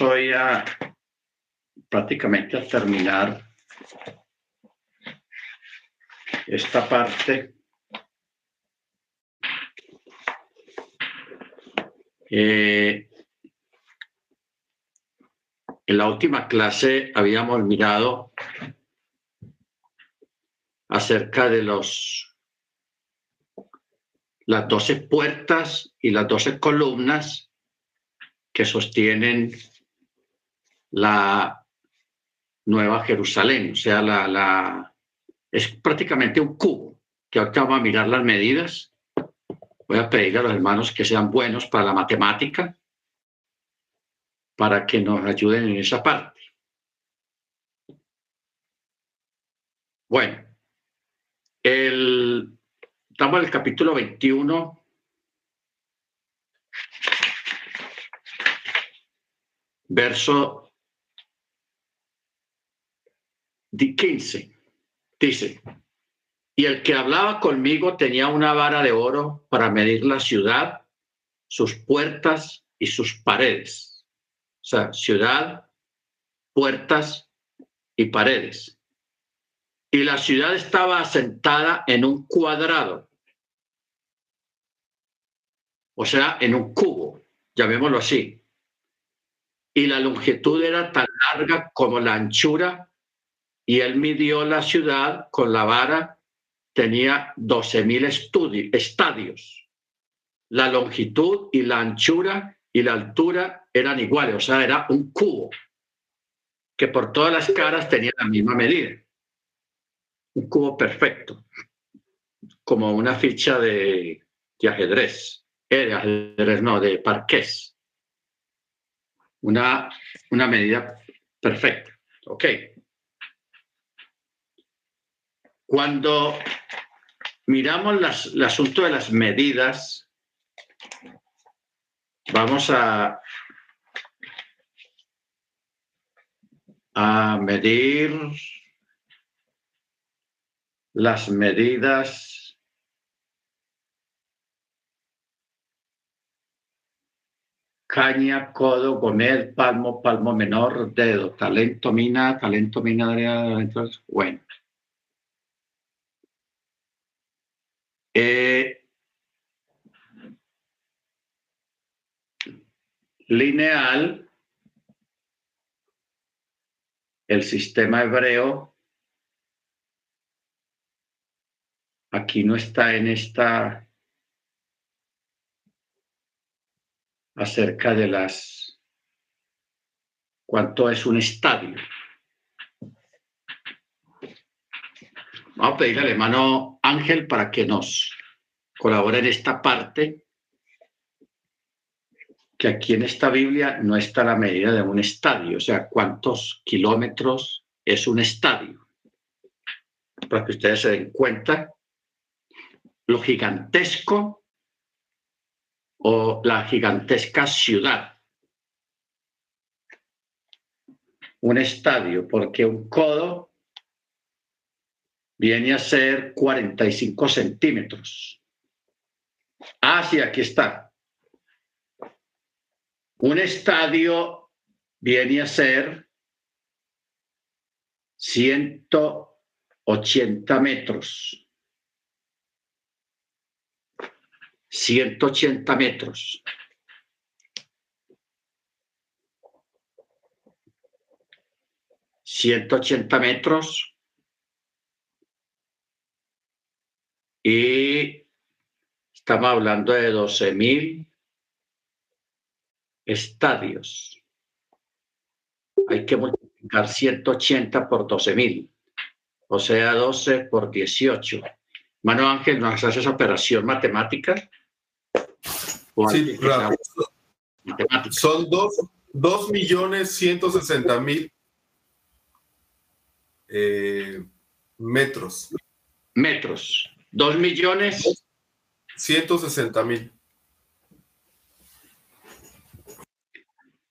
hoy a prácticamente a terminar esta parte. Eh, en la última clase habíamos mirado acerca de los las doce puertas y las doce columnas que sostienen la Nueva Jerusalén, o sea, la, la, es prácticamente un cubo, que ahorita vamos a mirar las medidas. Voy a pedir a los hermanos que sean buenos para la matemática, para que nos ayuden en esa parte. Bueno, el, estamos en el capítulo 21. Verso 15. Dice, y el que hablaba conmigo tenía una vara de oro para medir la ciudad, sus puertas y sus paredes. O sea, ciudad, puertas y paredes. Y la ciudad estaba asentada en un cuadrado, o sea, en un cubo, llamémoslo así. Y la longitud era tan larga como la anchura y él midió la ciudad con la vara, tenía 12.000 estadios. La longitud y la anchura y la altura eran iguales, o sea, era un cubo que por todas las caras tenía la misma medida. Un cubo perfecto, como una ficha de, ajedrez, eh, de ajedrez no, de parqués. Una, una medida perfecta. Ok. Cuando miramos las, el asunto de las medidas, vamos a, medir las medidas caña, codo, gomet, palmo, palmo menor, dedo, talento, mina, talento, mina, bueno. Eh, lineal, el sistema hebreo, aquí no está en esta acerca de las cuánto es un estadio. Vamos a pedirle al hermano Ángel para que nos colabore en esta parte, que aquí en esta Biblia no está la medida de un estadio, o sea, cuántos kilómetros es un estadio, para que ustedes se den cuenta lo gigantesco o la gigantesca ciudad. Un estadio, porque un codo viene a ser 45 centímetros. Ah, sí, aquí está. Un estadio viene a ser 180 metros. 180 metros. ¿180 metros? Y estamos hablando de 12 mil estadios. Hay que multiplicar 180 por 12 mil, o sea, 12 por 18. Mano Ángel, ¿nos hace esa operación matemática? Sí, claro. Son 2 millones 160 mil eh, metros. Metros. Dos millones. Ciento sesenta mil.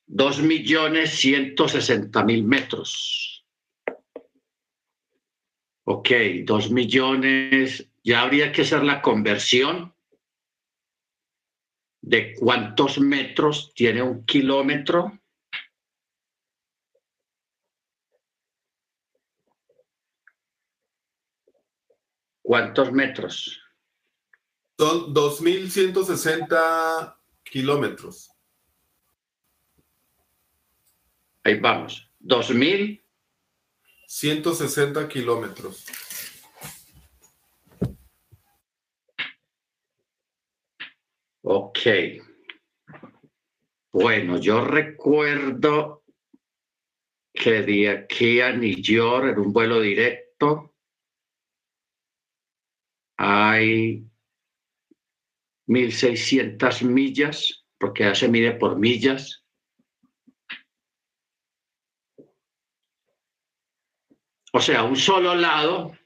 Dos millones ciento sesenta mil metros. Ok, dos millones. Ya habría que hacer la conversión de cuántos metros tiene un kilómetro ¿Cuántos metros? Son 2.160 kilómetros. Ahí vamos. 2.000. 160 kilómetros. Ok. Bueno, yo recuerdo que de aquí a New York, en un vuelo directo, hay 1.600 millas, porque ya se mide por millas. O sea, un solo lado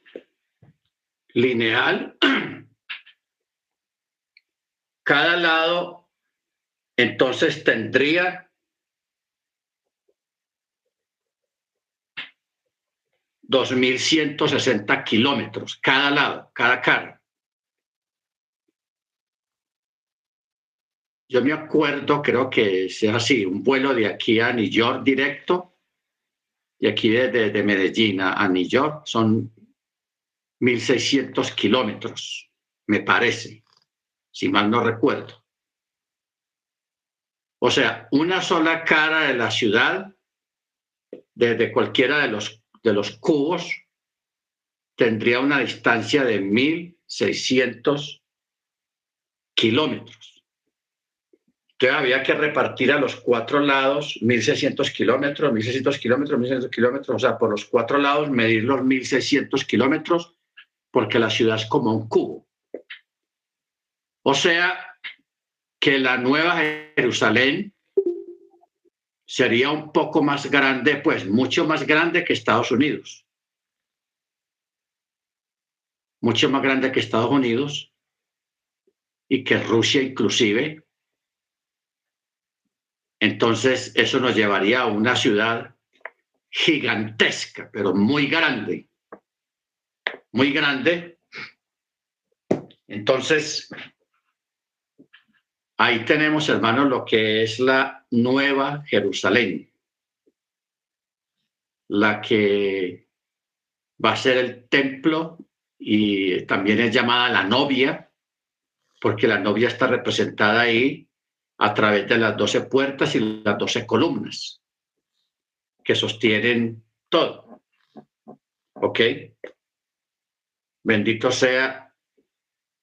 lineal. Cada lado entonces tendría dos mil ciento sesenta kilómetros cada lado, cada cara. Yo me acuerdo, creo que es así, un vuelo de aquí a New York directo, y aquí desde de Medellín a New York son 1.600 kilómetros, me parece, si mal no recuerdo. O sea, una sola cara de la ciudad, desde cualquiera de los, de los cubos, tendría una distancia de 1.600 kilómetros. Entonces había que repartir a los cuatro lados 1.600 kilómetros, 1.600 kilómetros, 1.600 kilómetros, o sea, por los cuatro lados medir los 1.600 kilómetros, porque la ciudad es como un cubo. O sea, que la Nueva Jerusalén sería un poco más grande, pues mucho más grande que Estados Unidos. Mucho más grande que Estados Unidos y que Rusia inclusive. Entonces, eso nos llevaría a una ciudad gigantesca, pero muy grande. Muy grande. Entonces, Ahí tenemos, hermanos, lo que es la nueva Jerusalén, la que va a ser el templo y también es llamada la novia, porque la novia está representada ahí a través de las doce puertas y las doce columnas que sostienen todo. ¿Ok? Bendito sea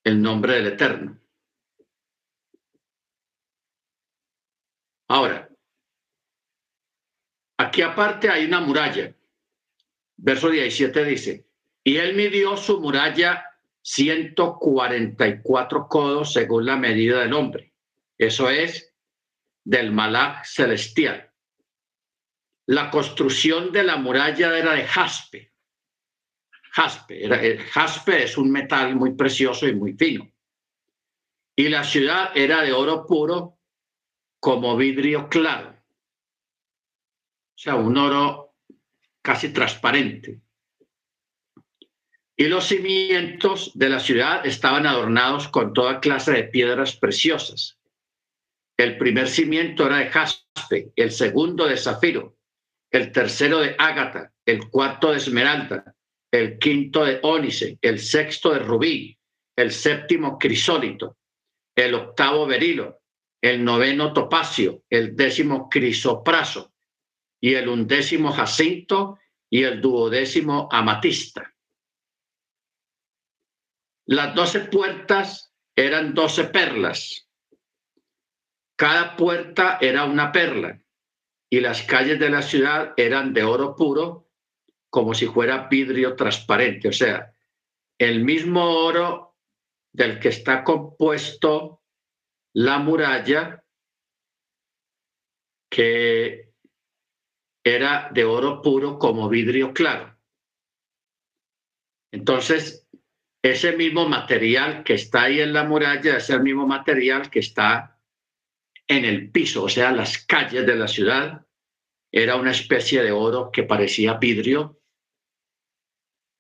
el nombre del Eterno. Ahora, aquí aparte hay una muralla. Verso 17 dice, y él midió su muralla 144 codos según la medida del hombre. Eso es del malach celestial. La construcción de la muralla era de jaspe. Jaspe, era, el jaspe es un metal muy precioso y muy fino. Y la ciudad era de oro puro como vidrio claro, o sea, un oro casi transparente. Y los cimientos de la ciudad estaban adornados con toda clase de piedras preciosas. El primer cimiento era de jaspe, el segundo de zafiro, el tercero de ágata, el cuarto de esmeralda, el quinto de ónice, el sexto de rubí, el séptimo crisólito, el octavo berilo, el noveno topacio, el décimo crisopraso y el undécimo jacinto y el duodécimo amatista. Las doce puertas eran doce perlas. Cada puerta era una perla y las calles de la ciudad eran de oro puro como si fuera vidrio transparente, o sea, el mismo oro del que está compuesto la muralla que era de oro puro como vidrio claro. Entonces, ese mismo material que está ahí en la muralla es el mismo material que está en el piso, o sea, las calles de la ciudad. Era una especie de oro que parecía vidrio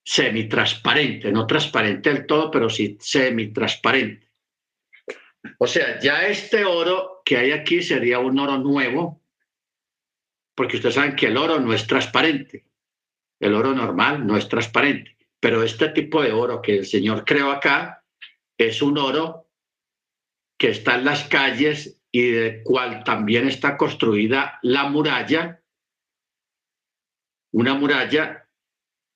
semitransparente, no transparente del todo, pero sí semitransparente. O sea, ya este oro que hay aquí sería un oro nuevo, porque ustedes saben que el oro no es transparente. El oro normal no es transparente. Pero este tipo de oro que el Señor creó acá es un oro que está en las calles y de cual también está construida la muralla, una muralla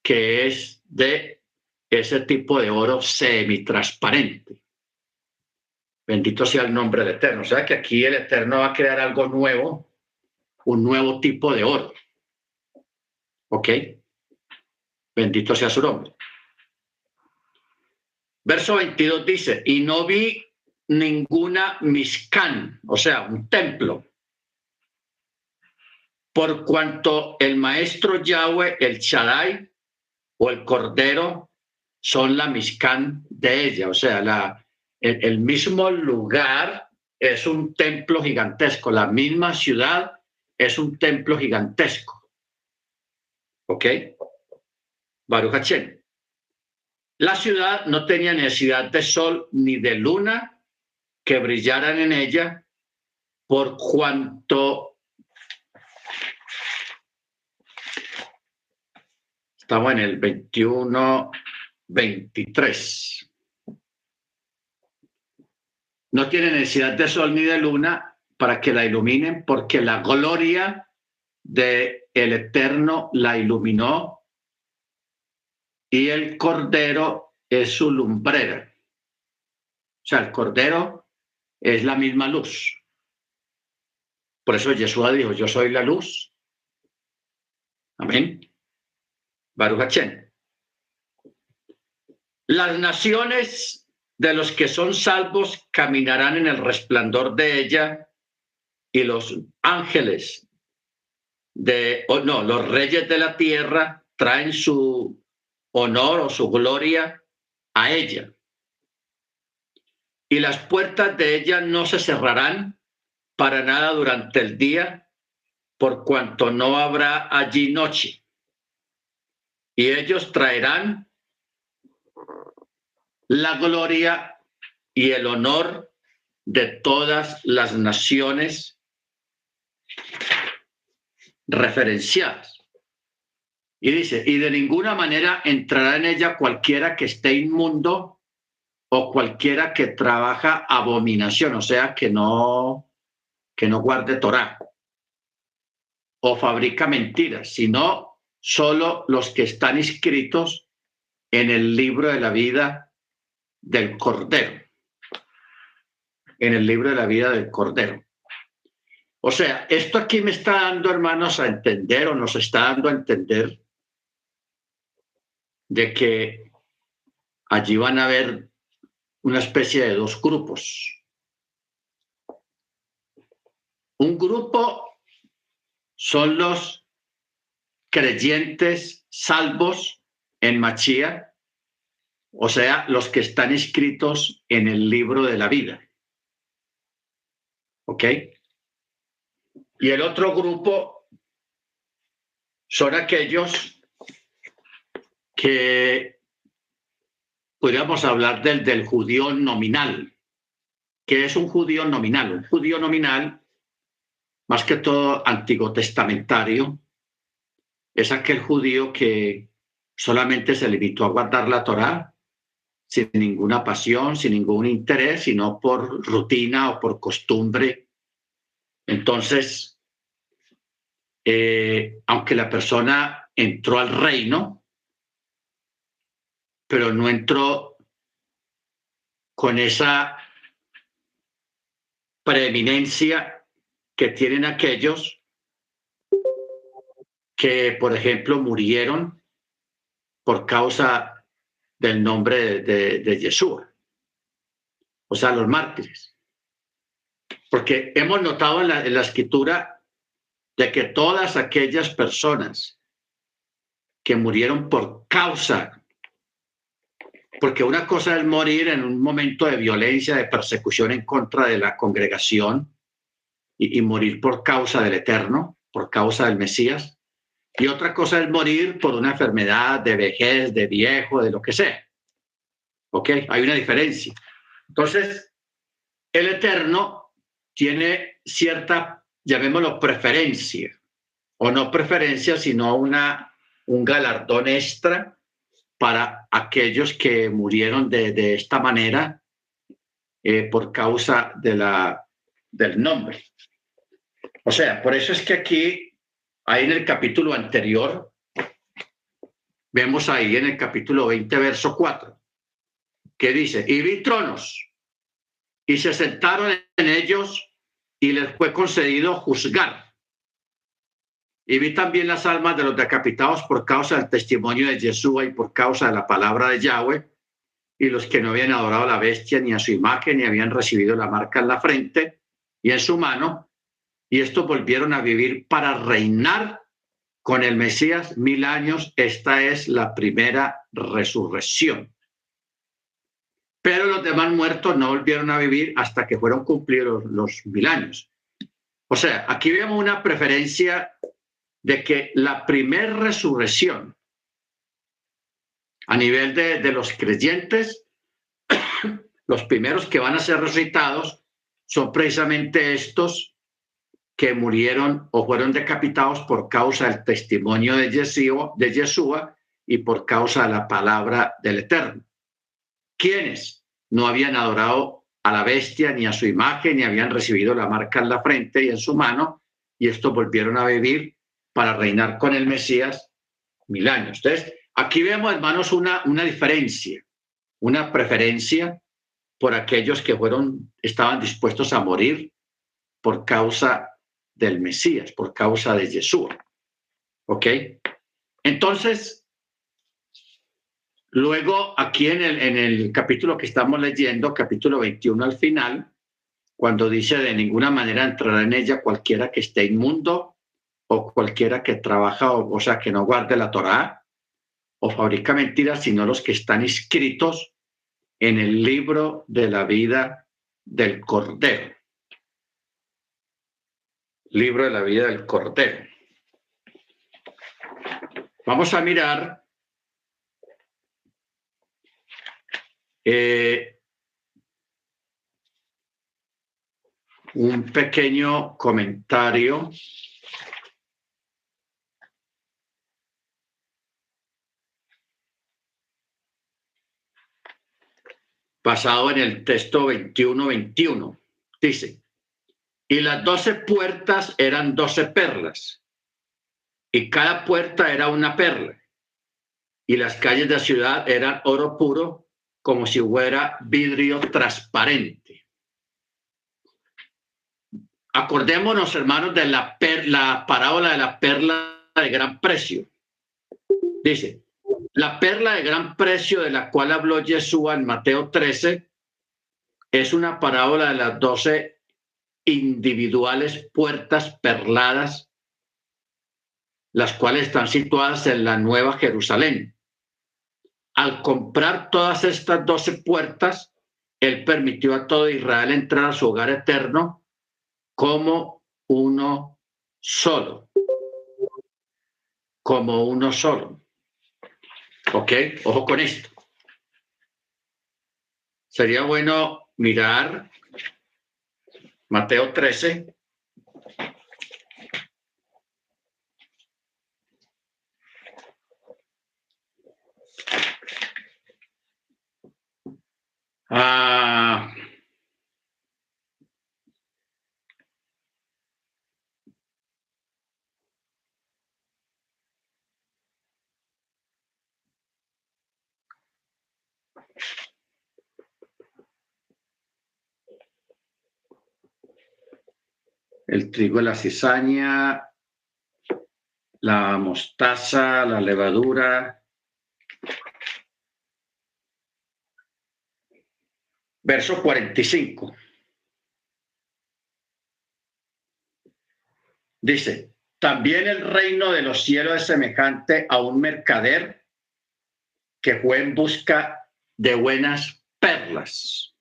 que es de ese tipo de oro semitransparente. Bendito sea el nombre del Eterno. O sea que aquí el Eterno va a crear algo nuevo, un nuevo tipo de oro. ¿Ok? Bendito sea su nombre. Verso 22 dice, y no vi ninguna miscán, o sea, un templo, por cuanto el maestro Yahweh, el Shaddai o el Cordero son la miscán de ella, o sea, la, el, mismo lugar es un templo gigantesco, la misma ciudad es un templo gigantesco. ¿Ok? Baruch Hachem. La ciudad no tenía necesidad de sol ni de luna que brillaran en ella, por cuanto estamos en el 21, 23. No tiene necesidad de sol ni de luna para que la iluminen, porque la gloria de el Eterno la iluminó y el cordero es su lumbrera. O sea, el cordero es la misma luz. Por eso Jesús dijo, yo soy la luz. Amén. Baruch Las naciones de los que son salvos caminarán en el resplandor de ella y los ángeles de, oh, no, los reyes de la tierra traen su honor o su gloria a ella. Y las puertas de ella no se cerrarán para nada durante el día, por cuanto no habrá allí noche. Y ellos traerán la gloria y el honor de todas las naciones referenciadas. Y dice, y de ninguna manera entrará en ella cualquiera que esté inmundo o cualquiera que trabaja abominación, o sea, que no, que no guarde Torah o fabrica mentiras, sino solo los que están inscritos en el libro de la vida del Cordero, en el libro de la vida del Cordero. O sea, esto aquí me está dando, hermanos, a entender o nos está dando a entender de que allí van a haber una especie de dos grupos. Un grupo son los creyentes salvos en Machía, o sea, los que están escritos en el libro de la vida. ¿Ok? Y el otro grupo son aquellos que podríamos hablar del, del judío nominal. que es un judío nominal? Un judío nominal, más que todo antiguo testamentario, es aquel judío que solamente se limitó a guardar la Torá sin ninguna pasión, sin ningún interés, sino por rutina o por costumbre. Entonces, eh, aunque la persona entró al reino, pero no entró con esa preeminencia que tienen aquellos que, por ejemplo, murieron por causa del nombre de, de, Yeshua, o sea, los mártires. Porque hemos notado en la, en la escritura de que todas aquellas personas que murieron por causa porque una cosa es morir en un momento de violencia, de persecución en contra de la congregación y, morir por causa del Eterno, por causa del Mesías. Y otra cosa es morir por una enfermedad de vejez, de viejo, de lo que sea. ¿Ok? Hay una diferencia. Entonces, el Eterno tiene cierta, llamémoslo, preferencia, o no preferencia, sino una, un galardón extra para aquellos que murieron de, esta manera eh, por causa de la, del nombre. O sea, por eso es que aquí, ahí en el capítulo anterior, vemos ahí en el capítulo 20, verso 4, que dice, y vi tronos, y se sentaron en ellos, y les fue concedido juzgar. Y vi también las almas de los decapitados por causa del testimonio de Jesús y por causa de la palabra de Yahweh, y los que no habían adorado a la bestia ni a su imagen, ni habían recibido la marca en la frente y en su mano, y estos volvieron a vivir para reinar con el Mesías mil años. Esta es la primera resurrección. Pero los demás muertos no volvieron a vivir hasta que fueron cumplidos los mil años. O sea, aquí vemos una preferencia de que la primera resurrección a nivel de, de los creyentes, los primeros que van a ser resucitados son precisamente estos que murieron o fueron decapitados por causa del testimonio de Yeshua, de Yeshua y por causa de la palabra del Eterno. ¿Quiénes no habían adorado a la bestia ni a su imagen, ni habían recibido la marca en la frente y en su mano, y estos volvieron a vivir para reinar con el Mesías mil años. Entonces, aquí vemos, hermanos, una, una diferencia, una preferencia por aquellos que fueron, estaban dispuestos a morir por causa del Mesías, por causa de Jesús. ¿Ok? Entonces, luego aquí en el, en el capítulo que estamos leyendo, capítulo 21 al final, cuando dice de ninguna manera entrará en ella cualquiera que esté inmundo o cualquiera que trabaja o, o sea que no guarde la Torá o fabrica mentiras, sino los que están inscritos en el libro de la vida del Cordero libro de la vida del Cordero. Vamos a mirar eh, un pequeño comentario basado en el texto 21-21. Dice, y las doce puertas eran doce perlas, y cada puerta era una perla, y las calles de la ciudad eran oro puro, como si fuera vidrio transparente. Acordémonos, hermanos, de la, la parábola de la perla de gran precio. Dice, la perla de gran precio de la cual habló Jesús en Mateo 13 es una parábola de las doce individuales puertas perladas, las cuales están situadas en la Nueva Jerusalén. Al comprar todas estas doce puertas, él permitió a todo Israel entrar a su hogar eterno como uno solo. Como uno solo. ¿Ok? Ojo con esto. Sería bueno mirar Mateo 13. Ah, el trigo y la cizaña, la mostaza, la levadura. Verso 45. Dice, también el reino de los cielos es semejante a un mercader que fue en busca de buenas perlas,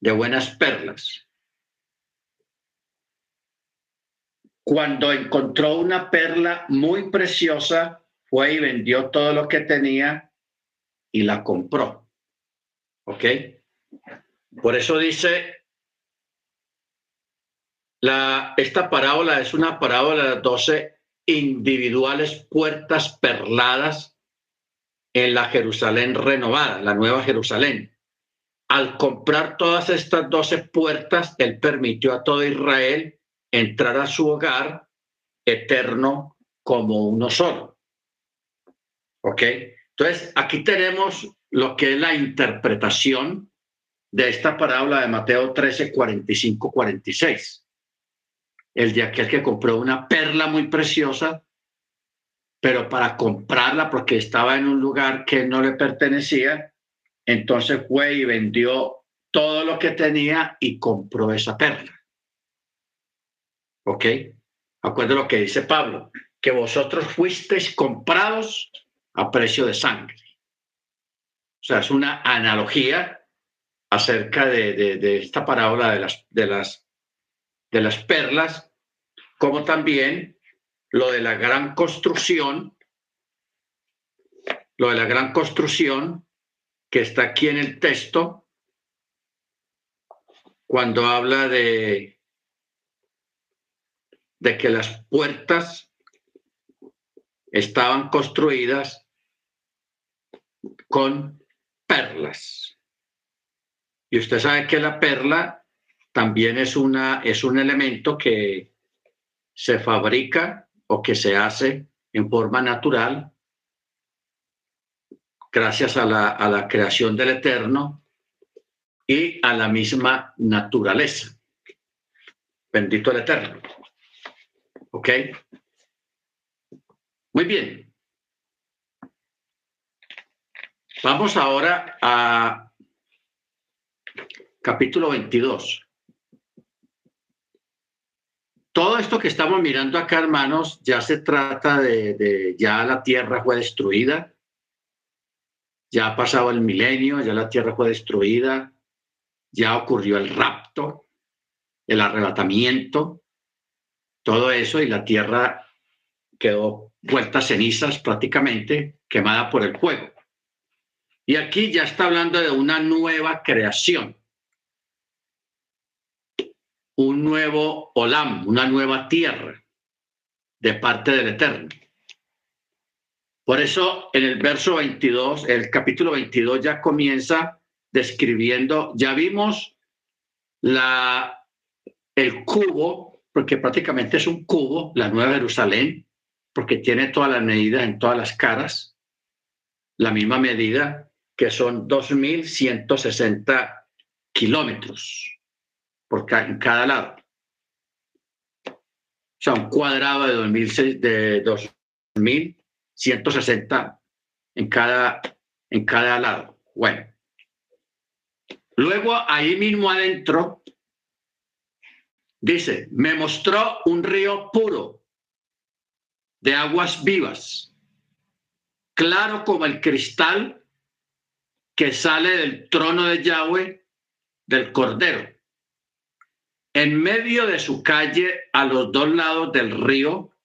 de buenas perlas. Cuando encontró una perla muy preciosa, fue y vendió todo lo que tenía y la compró. ¿Ok? Por eso dice, la, esta parábola es una parábola de 12 individuales puertas perladas en la Jerusalén renovada, la nueva Jerusalén. Al comprar todas estas doce puertas, él permitió a todo Israel entrar a su hogar eterno como uno solo. ¿Ok? Entonces, aquí tenemos lo que es la interpretación de esta parábola de Mateo 13, 45, 46. El de aquel que compró una perla muy preciosa, pero para comprarla porque estaba en un lugar que no le pertenecía, entonces fue y vendió todo lo que tenía y compró esa perla. ¿Ok? Acuerdo lo que dice Pablo, que vosotros fuisteis comprados a precio de sangre. O sea, es una analogía acerca de, esta parábola de las, de, las, de las perlas, como también lo de la gran construcción, lo de la gran construcción que está aquí en el texto, cuando habla de, de que las puertas estaban construidas con perlas. Y usted sabe que la perla también es, una, es un elemento que se fabrica o que se hace en forma natural gracias a la, a la creación del Eterno y a la misma naturaleza. Bendito el Eterno. ¿Ok? Muy bien. Vamos ahora a capítulo 22. Todo esto que estamos mirando acá, hermanos, ya se trata de, de, ya la tierra fue destruida, ya ha pasado el milenio, ya la tierra fue destruida, ya ocurrió el rapto, el arrebatamiento, todo eso y la tierra quedó vuelta a cenizas prácticamente, quemada por el fuego. Y aquí ya está hablando de una nueva creación, un nuevo Olam, una nueva tierra de parte del Eterno. Por eso en el verso 22, el capítulo 22 ya comienza describiendo, ya vimos la, el cubo, porque prácticamente es un cubo, la Nueva Jerusalén, porque tiene todas las medidas en todas las caras, la misma medida, que son 2.160 kilómetros por en cada lado. O sea, un cuadrado de 2.000 de 160 en cada, en cada lado. Bueno. Luego, ahí mismo adentro, dice, me mostró un río puro de aguas vivas, claro como el cristal que sale del trono de Yahweh, del Cordero. En medio de su calle, a los dos lados del río,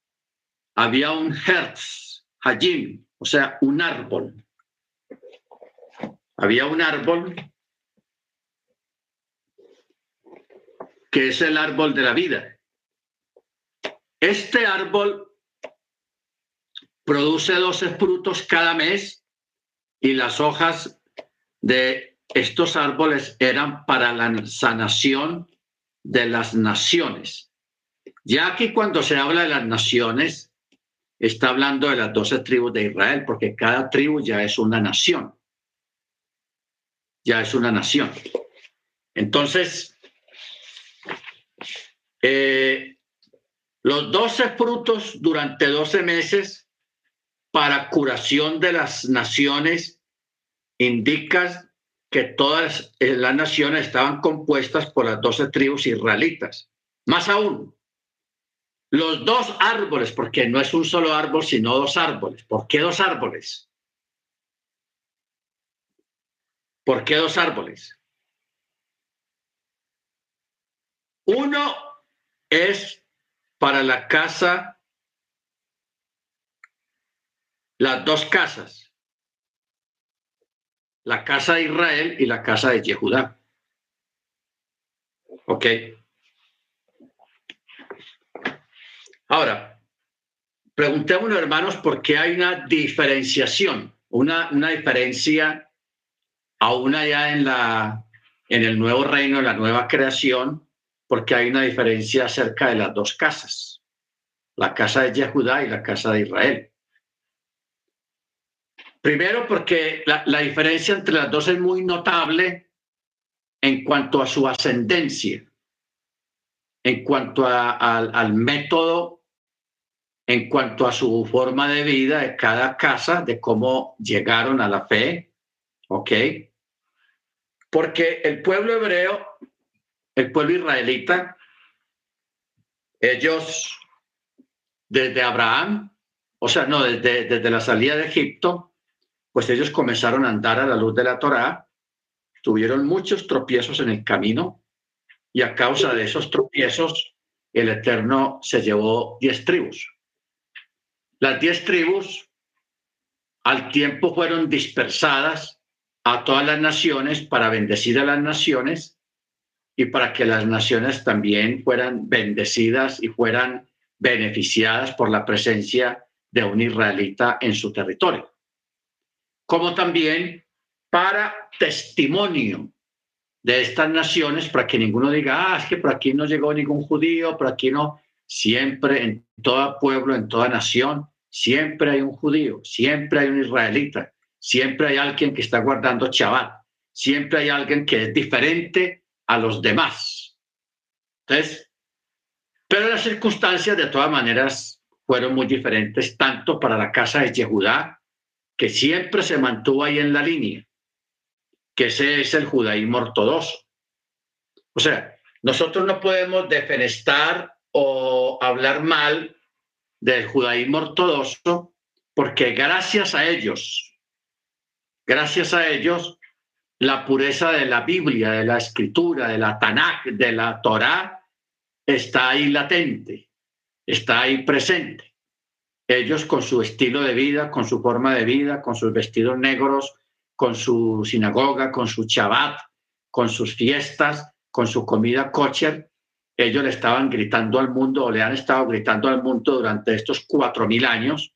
había un hertz hajim, o sea, un árbol. Había un árbol que es el árbol de la vida. Este árbol produce 12 frutos cada mes y las hojas de estos árboles eran para la sanación de las naciones. Ya que cuando se habla de las naciones, está hablando de las doce tribus de Israel, porque cada tribu ya es una nación. Ya es una nación. Entonces, eh, los doce frutos durante doce meses para curación de las naciones indican que todas las naciones estaban compuestas por las doce tribus israelitas. Más aún, los dos árboles, porque no es un solo árbol, sino dos árboles. ¿Por qué dos árboles? ¿Por qué dos árboles? Uno es para la casa, las dos casas, la casa de Israel y la casa de Yehudá. ¿Ok? Ahora, preguntémonos, hermanos, por qué hay una diferenciación una, una diferencia aún allá en, la, en el nuevo reino, en la nueva creación, porque hay una diferencia acerca de las dos casas, la casa de Yehudá y la casa de Israel. Primero porque la, diferencia entre las dos es muy notable en cuanto a su ascendencia, en cuanto al método, en cuanto a su forma de vida de cada casa, de cómo llegaron a la fe, ¿ok? Porque el pueblo hebreo, el pueblo israelita, ellos desde Abraham, o sea, no, desde, desde la salida de Egipto, pues ellos comenzaron a andar a la luz de la Torá, tuvieron muchos tropiezos en el camino y a causa de esos tropiezos el Eterno se llevó diez tribus. Las diez tribus al tiempo fueron dispersadas a todas las naciones para bendecir a las naciones y para que las naciones también fueran bendecidas y fueran beneficiadas por la presencia de un israelita en su territorio como también para testimonio de estas naciones, para que ninguno diga, ah, es que por aquí no llegó ningún judío, por aquí no. Siempre en todo pueblo, en toda nación, siempre hay un judío, siempre hay un israelita, siempre hay alguien que está guardando Shabbat, siempre hay alguien que es diferente a los demás. Entonces, pero las circunstancias de todas maneras fueron muy diferentes, tanto para la casa de Yehudá que siempre se mantuvo ahí en la línea, que ese es el judaísmo ortodoxo. O sea, nosotros no podemos defenestar o hablar mal del judaísmo ortodoxo porque gracias a ellos, gracias a ellos, la pureza de la Biblia, de la escritura, de la Tanakh, de la Torá, está ahí latente, está ahí presente. Ellos con su estilo de vida, con su forma de vida, con sus vestidos negros, con su sinagoga, con su Shabbat, con sus fiestas, con su comida kosher, ellos le estaban gritando al mundo o le han estado gritando al mundo durante estos cuatro mil años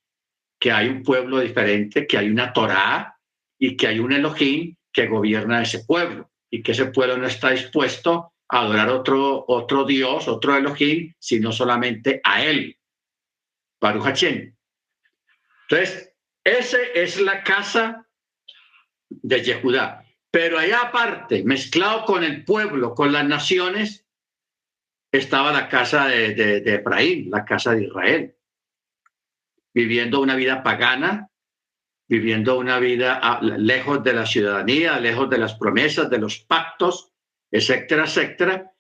que hay un pueblo diferente, que hay una Torá y que hay un Elohim que gobierna ese pueblo y que ese pueblo no está dispuesto a adorar otro, otro Dios, otro Elohim, sino solamente a él. Baruch Entonces, esa es la casa de Yehudá. Pero allá aparte, mezclado con el pueblo, con las naciones, estaba la casa de, de, Efraín, la casa de Israel, viviendo una vida pagana, viviendo una vida lejos de la ciudadanía, lejos de las promesas, de los pactos, etcétera, etcétera,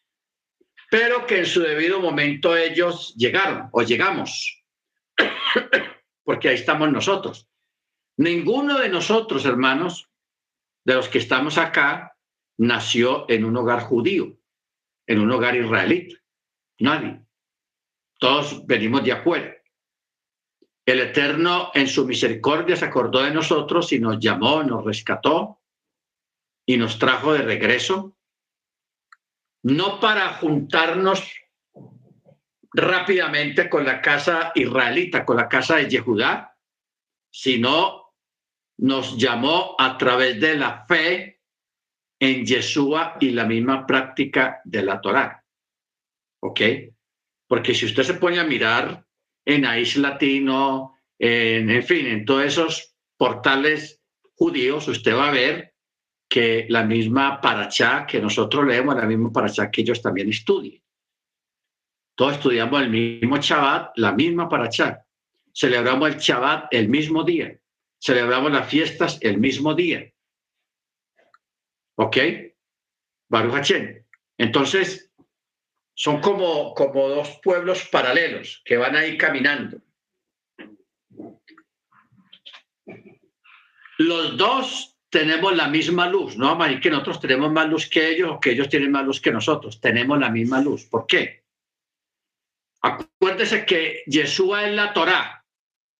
pero que en su debido momento ellos llegaron o llegamos porque ahí estamos nosotros. Ninguno de nosotros, hermanos, de los que estamos acá, nació en un hogar judío, en un hogar israelita. Nadie. Todos venimos de afuera. El Eterno en su misericordia se acordó de nosotros y nos llamó, nos rescató y nos trajo de regreso, no para juntarnos rápidamente con la casa israelita, con la casa de Yehudá, sino nos llamó a través de la fe en Yeshua y la misma práctica de la Torá. ¿Ok? Porque si usted se pone a mirar en Aish Latino, en, fin, en todos esos portales judíos, usted va a ver que la misma paracha que nosotros leemos, la misma paracha que ellos también estudian. Todos estudiamos el mismo Shabbat, la misma Parachá. Celebramos el Shabbat el mismo día. Celebramos las fiestas el mismo día. ¿Ok? Baruch Entonces, son como, como dos pueblos paralelos que van ahí caminando. Los dos tenemos la misma luz, no vamos a decir que nosotros tenemos más luz que ellos o que ellos tienen más luz que nosotros. Tenemos la misma luz. ¿Por qué? Acuérdese que Yeshua es la Torá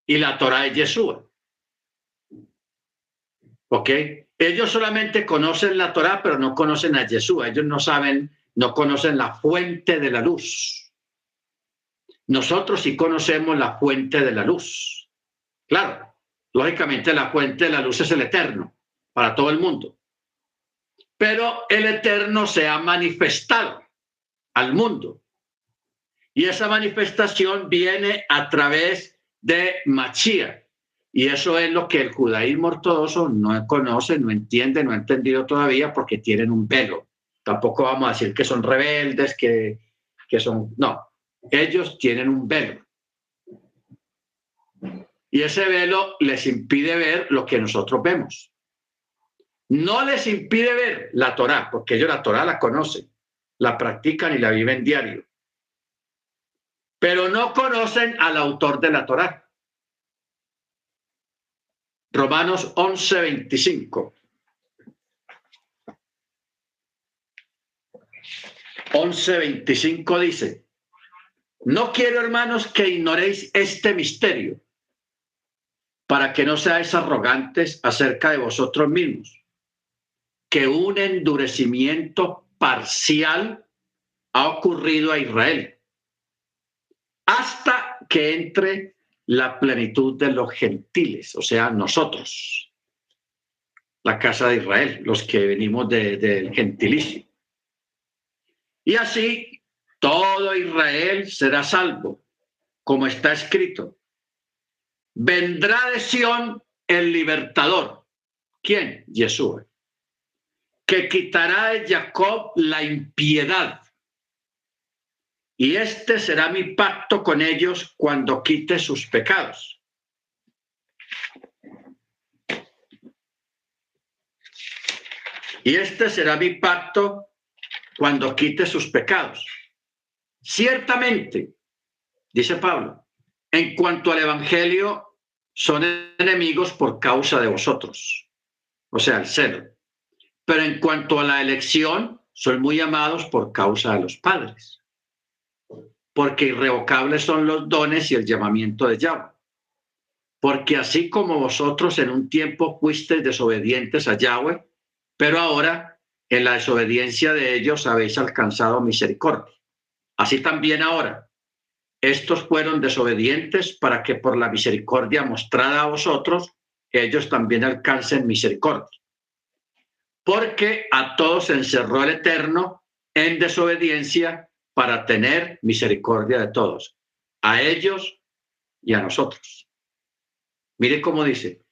y la Torá es Yeshua. ¿Ok? Ellos solamente conocen la Torá, pero no conocen a Yeshua. Ellos no saben, no conocen la fuente de la luz. Nosotros sí conocemos la fuente de la luz. Claro, Lógicamente la fuente de la luz es el eterno para todo el mundo. Pero el eterno se ha manifestado al mundo. Y esa manifestación viene a través de Machía. Y eso es lo que el judaísmo ortodoxo no conoce, no entiende, no ha entendido todavía porque tienen un velo. Tampoco vamos a decir que son rebeldes, que, que son... No, ellos tienen un velo. Y ese velo les impide ver lo que nosotros vemos. No les impide ver la Torá, porque ellos la Torá la conocen, la practican y la viven diario. Pero no conocen al autor de la Torá. Romanos 11, 25. 11.25 dice, no quiero hermanos que ignoréis este misterio para que no seáis arrogantes acerca de vosotros mismos, que un endurecimiento parcial ha ocurrido a Israel, hasta que entre la plenitud de los gentiles, o sea, nosotros, la casa de Israel, los que venimos del de, gentilicio. Y así todo Israel será salvo, como está escrito. Vendrá de Sión el libertador. ¿Quién? Yeshua. Que quitará de Jacob la impiedad. Y este será mi pacto con ellos cuando quite sus pecados. Y este será mi pacto cuando quite sus pecados. Ciertamente, dice Pablo, en cuanto al Evangelio, son enemigos por causa de vosotros, o sea, el celo. Pero en cuanto a la elección, son muy amados por causa de los padres, porque irrevocables son los dones y el llamamiento de Yahweh. Porque así como vosotros en un tiempo fuisteis desobedientes a Yahweh, pero ahora en la desobediencia de ellos habéis alcanzado misericordia. Así también ahora, estos fueron desobedientes para que por la misericordia mostrada a vosotros, ellos también alcancen misericordia. Porque a todos encerró el Eterno en desobediencia para tener misericordia de todos, a ellos y a nosotros. Mire cómo dice,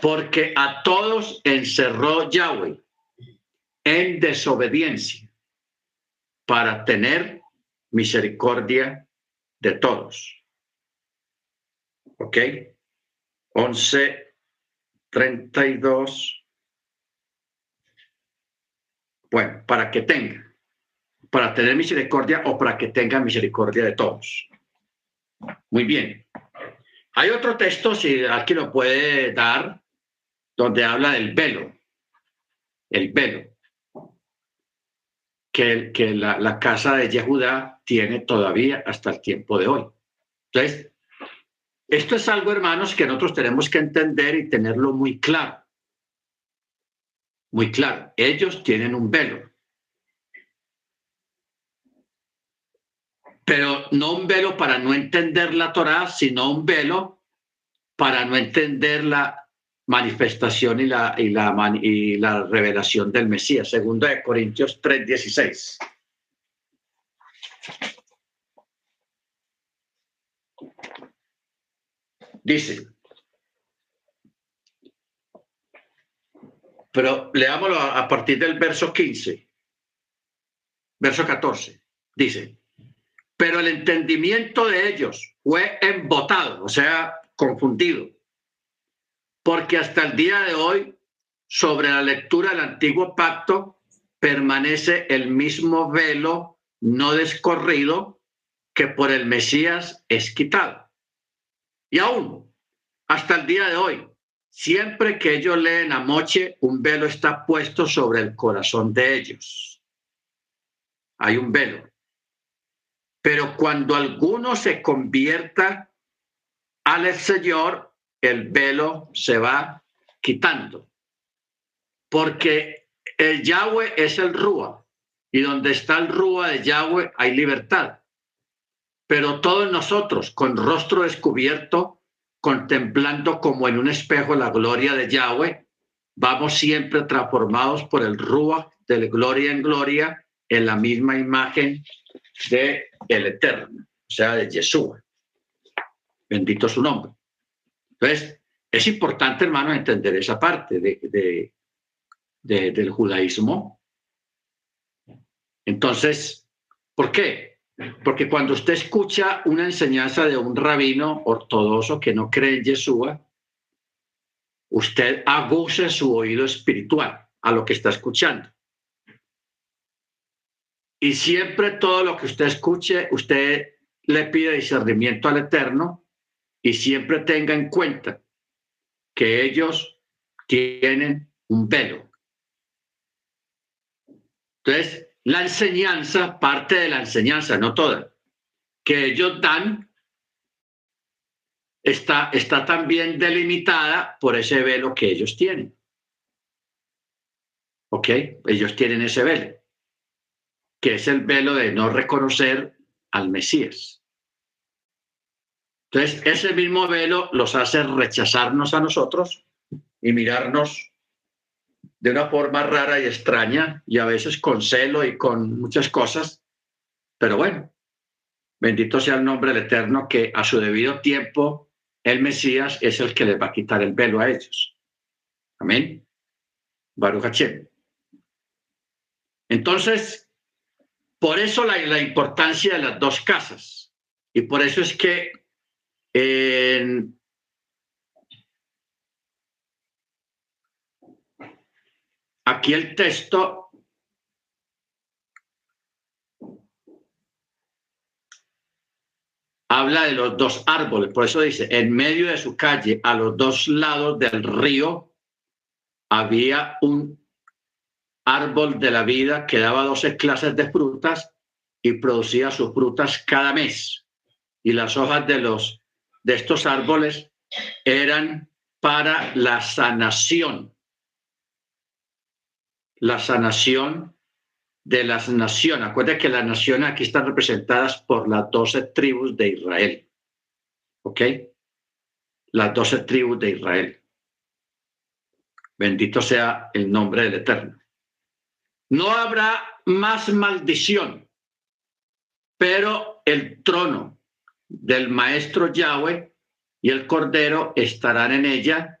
porque a todos encerró Yahweh en desobediencia para tener misericordia de todos. ¿Ok? 11, 32. Bueno, para que tenga, para tener misericordia o para que tenga misericordia de todos. Muy bien. Hay otro texto, si alguien lo puede dar, donde habla del velo. El velo. Que, la casa de Yehudá tiene todavía hasta el tiempo de hoy. Entonces, esto es algo, hermanos, que nosotros tenemos que entender y tenerlo muy claro. Muy claro. Ellos tienen un velo. Pero no un velo para no entender la Torá, sino un velo para no entender la manifestación y la, y la, y la revelación del Mesías. Segundo de Corintios 3:16. Dice, pero leámoslo a, partir del verso 15, verso 14. Dice, pero el entendimiento de ellos fue embotado, o sea, confundido, porque hasta el día de hoy, sobre la lectura del antiguo pacto, permanece el mismo velo no descorrido que por el Mesías es quitado. Y aún, hasta el día de hoy, siempre que ellos leen a Moche, un velo está puesto sobre el corazón de ellos. Hay un velo. Pero cuando alguno se convierta al Señor, el velo se va quitando. Porque el Yahweh es el Rúa. Y donde está el Rúa de Yahweh hay libertad. Pero todos nosotros, con rostro descubierto, contemplando como en un espejo la gloria de Yahweh, vamos siempre transformados por el Ruach de gloria en gloria en la misma imagen de el Eterno, o sea, de Yeshua. Bendito su nombre. Entonces, es importante, hermano, entender esa parte de, del judaísmo. Entonces, ¿por qué? Porque cuando usted escucha una enseñanza de un rabino ortodoxo que no cree en Yeshua, usted aguza su oído espiritual a lo que está escuchando. Y siempre todo lo que usted escuche, usted le pide discernimiento al Eterno y siempre tenga en cuenta que ellos tienen un velo. Entonces, la enseñanza, parte de la enseñanza, no toda, que ellos dan, está, está también delimitada por ese velo que ellos tienen. ¿Ok? Ellos tienen ese velo, que es el velo de no reconocer al Mesías. Entonces, ese mismo velo los hace rechazarnos a nosotros y mirarnos de una forma rara y extraña y a veces con celo y con muchas cosas. Pero bueno, bendito sea el nombre del Eterno que a su debido tiempo el Mesías es el que les va a quitar el velo a ellos. Amén. Baruch Hashem. Entonces, por eso la, la importancia de las dos casas. Y por eso es que Aquí el texto habla de los dos árboles, por eso dice, en medio de su calle, a los dos lados del río, había un árbol de la vida que daba 12 clases de frutas y producía sus frutas cada mes. Y las hojas de, los, de estos árboles eran para la sanación la sanación de las naciones. Acuérdense que las naciones aquí están representadas por las doce tribus de Israel. ¿Ok? Las doce tribus de Israel. Bendito sea el nombre del Eterno. No habrá más maldición, pero el trono del maestro Yahweh y el cordero estarán en ella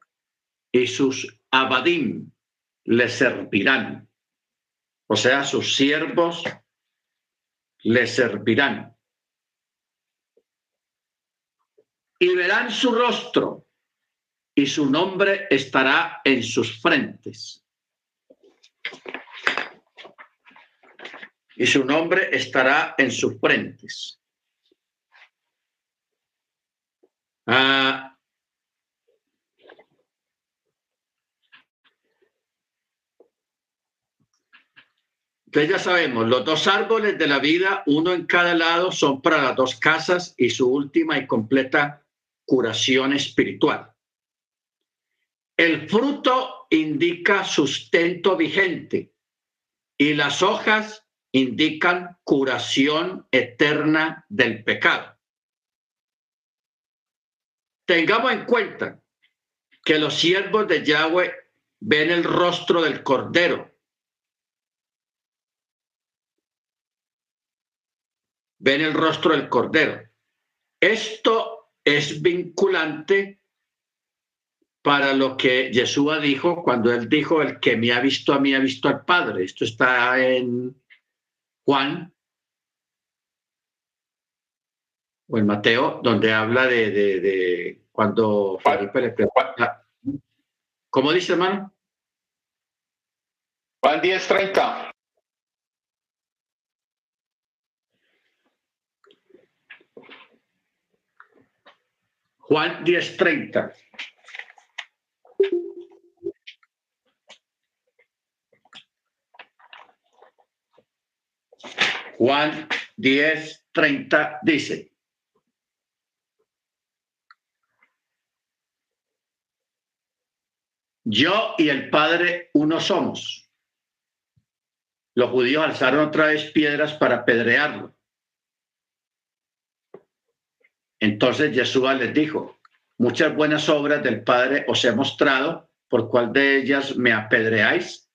y sus abadim, le servirán. O sea, sus siervos le servirán. Y verán su rostro y su nombre estará en sus frentes. Y su nombre estará en sus frentes. Ah, Entonces ya sabemos, los dos árboles de la vida, uno en cada lado, son para las dos casas y su última y completa curación espiritual. El fruto indica sustento vigente y las hojas indican curación eterna del pecado. Tengamos en cuenta que los siervos de Yahweh ven el rostro del Cordero ven el rostro del Cordero. Esto es vinculante para lo que Yeshua dijo cuando él dijo, el que me ha visto a mí ha visto al Padre. Esto está en Juan o en Mateo, donde habla de, de, cuando Felipe le pregunta. ¿Cómo dice, hermano? Juan 10:30. Juan 10:30. Juan 10:30 dice, yo y el Padre uno somos. Los judíos alzaron otra vez piedras para apedrearlo. Entonces Jesús les dijo, muchas buenas obras del Padre os he mostrado, ¿por cuál de ellas me apedreáis?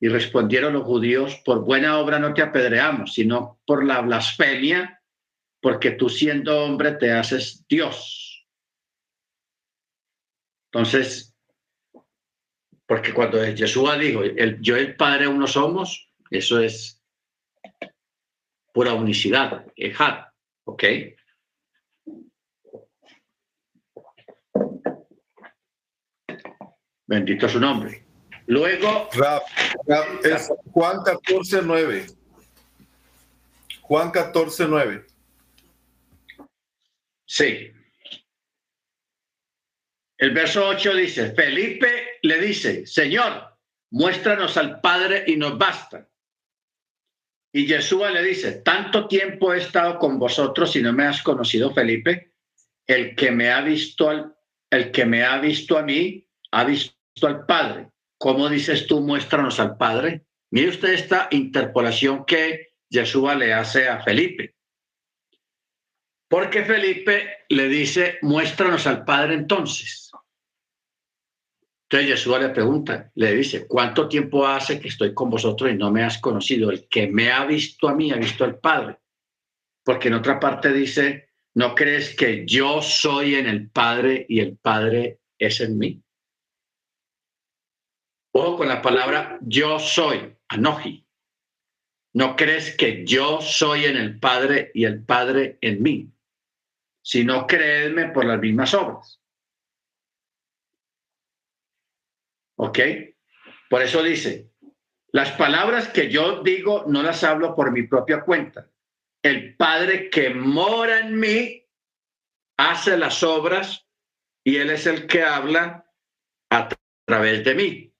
Y respondieron los judíos, por buena obra no te apedreamos, sino por la blasfemia, porque tú siendo hombre te haces Dios. Entonces, porque cuando Jesús dijo, el, yo el Padre uno somos, eso es pura unicidad, ejad, ¿ok? Bendito su nombre. Luego. es Juan 14, 9. Juan 14, 9. Sí. El verso 8 dice, Felipe le dice, Señor, muéstranos al Padre y nos basta. Y Yeshua le dice, tanto tiempo he estado con vosotros y no me has conocido, Felipe. El que me ha visto al, el que me ha visto a mí, ha visto al Padre. ¿Cómo dices tú, muéstranos al Padre? Mire usted esta interpolación que Yeshua le hace a Felipe. Porque Felipe le dice, muéstranos al Padre entonces. Entonces Yeshua le pregunta, le dice, ¿cuánto tiempo hace que estoy con vosotros y no me has conocido? El que me ha visto a mí ha visto al Padre. Porque en otra parte dice, ¿no crees que yo soy en el Padre y el Padre es en mí? Ojo con la palabra yo soy, anoji. No crees que yo soy en el Padre y el Padre en mí, sino creedme por las mismas obras. ¿Ok? Por eso dice, las palabras que yo digo no las hablo por mi propia cuenta. El Padre que mora en mí hace las obras y Él es el que habla a través de mí.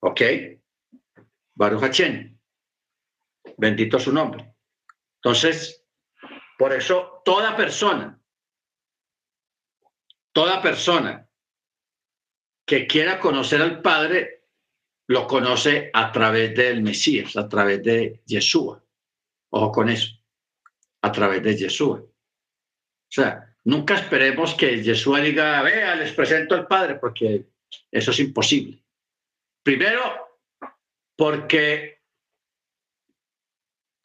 ¿Ok? Baruch Hachén. Bendito su nombre. Entonces, por eso toda persona, toda persona que quiera conocer al Padre, lo conoce a través del Mesías, a través de Yeshua. Ojo con eso, a través de Yeshua. O sea, nunca esperemos que Yeshua diga, vea, les presento al Padre, porque eso es imposible. Primero, porque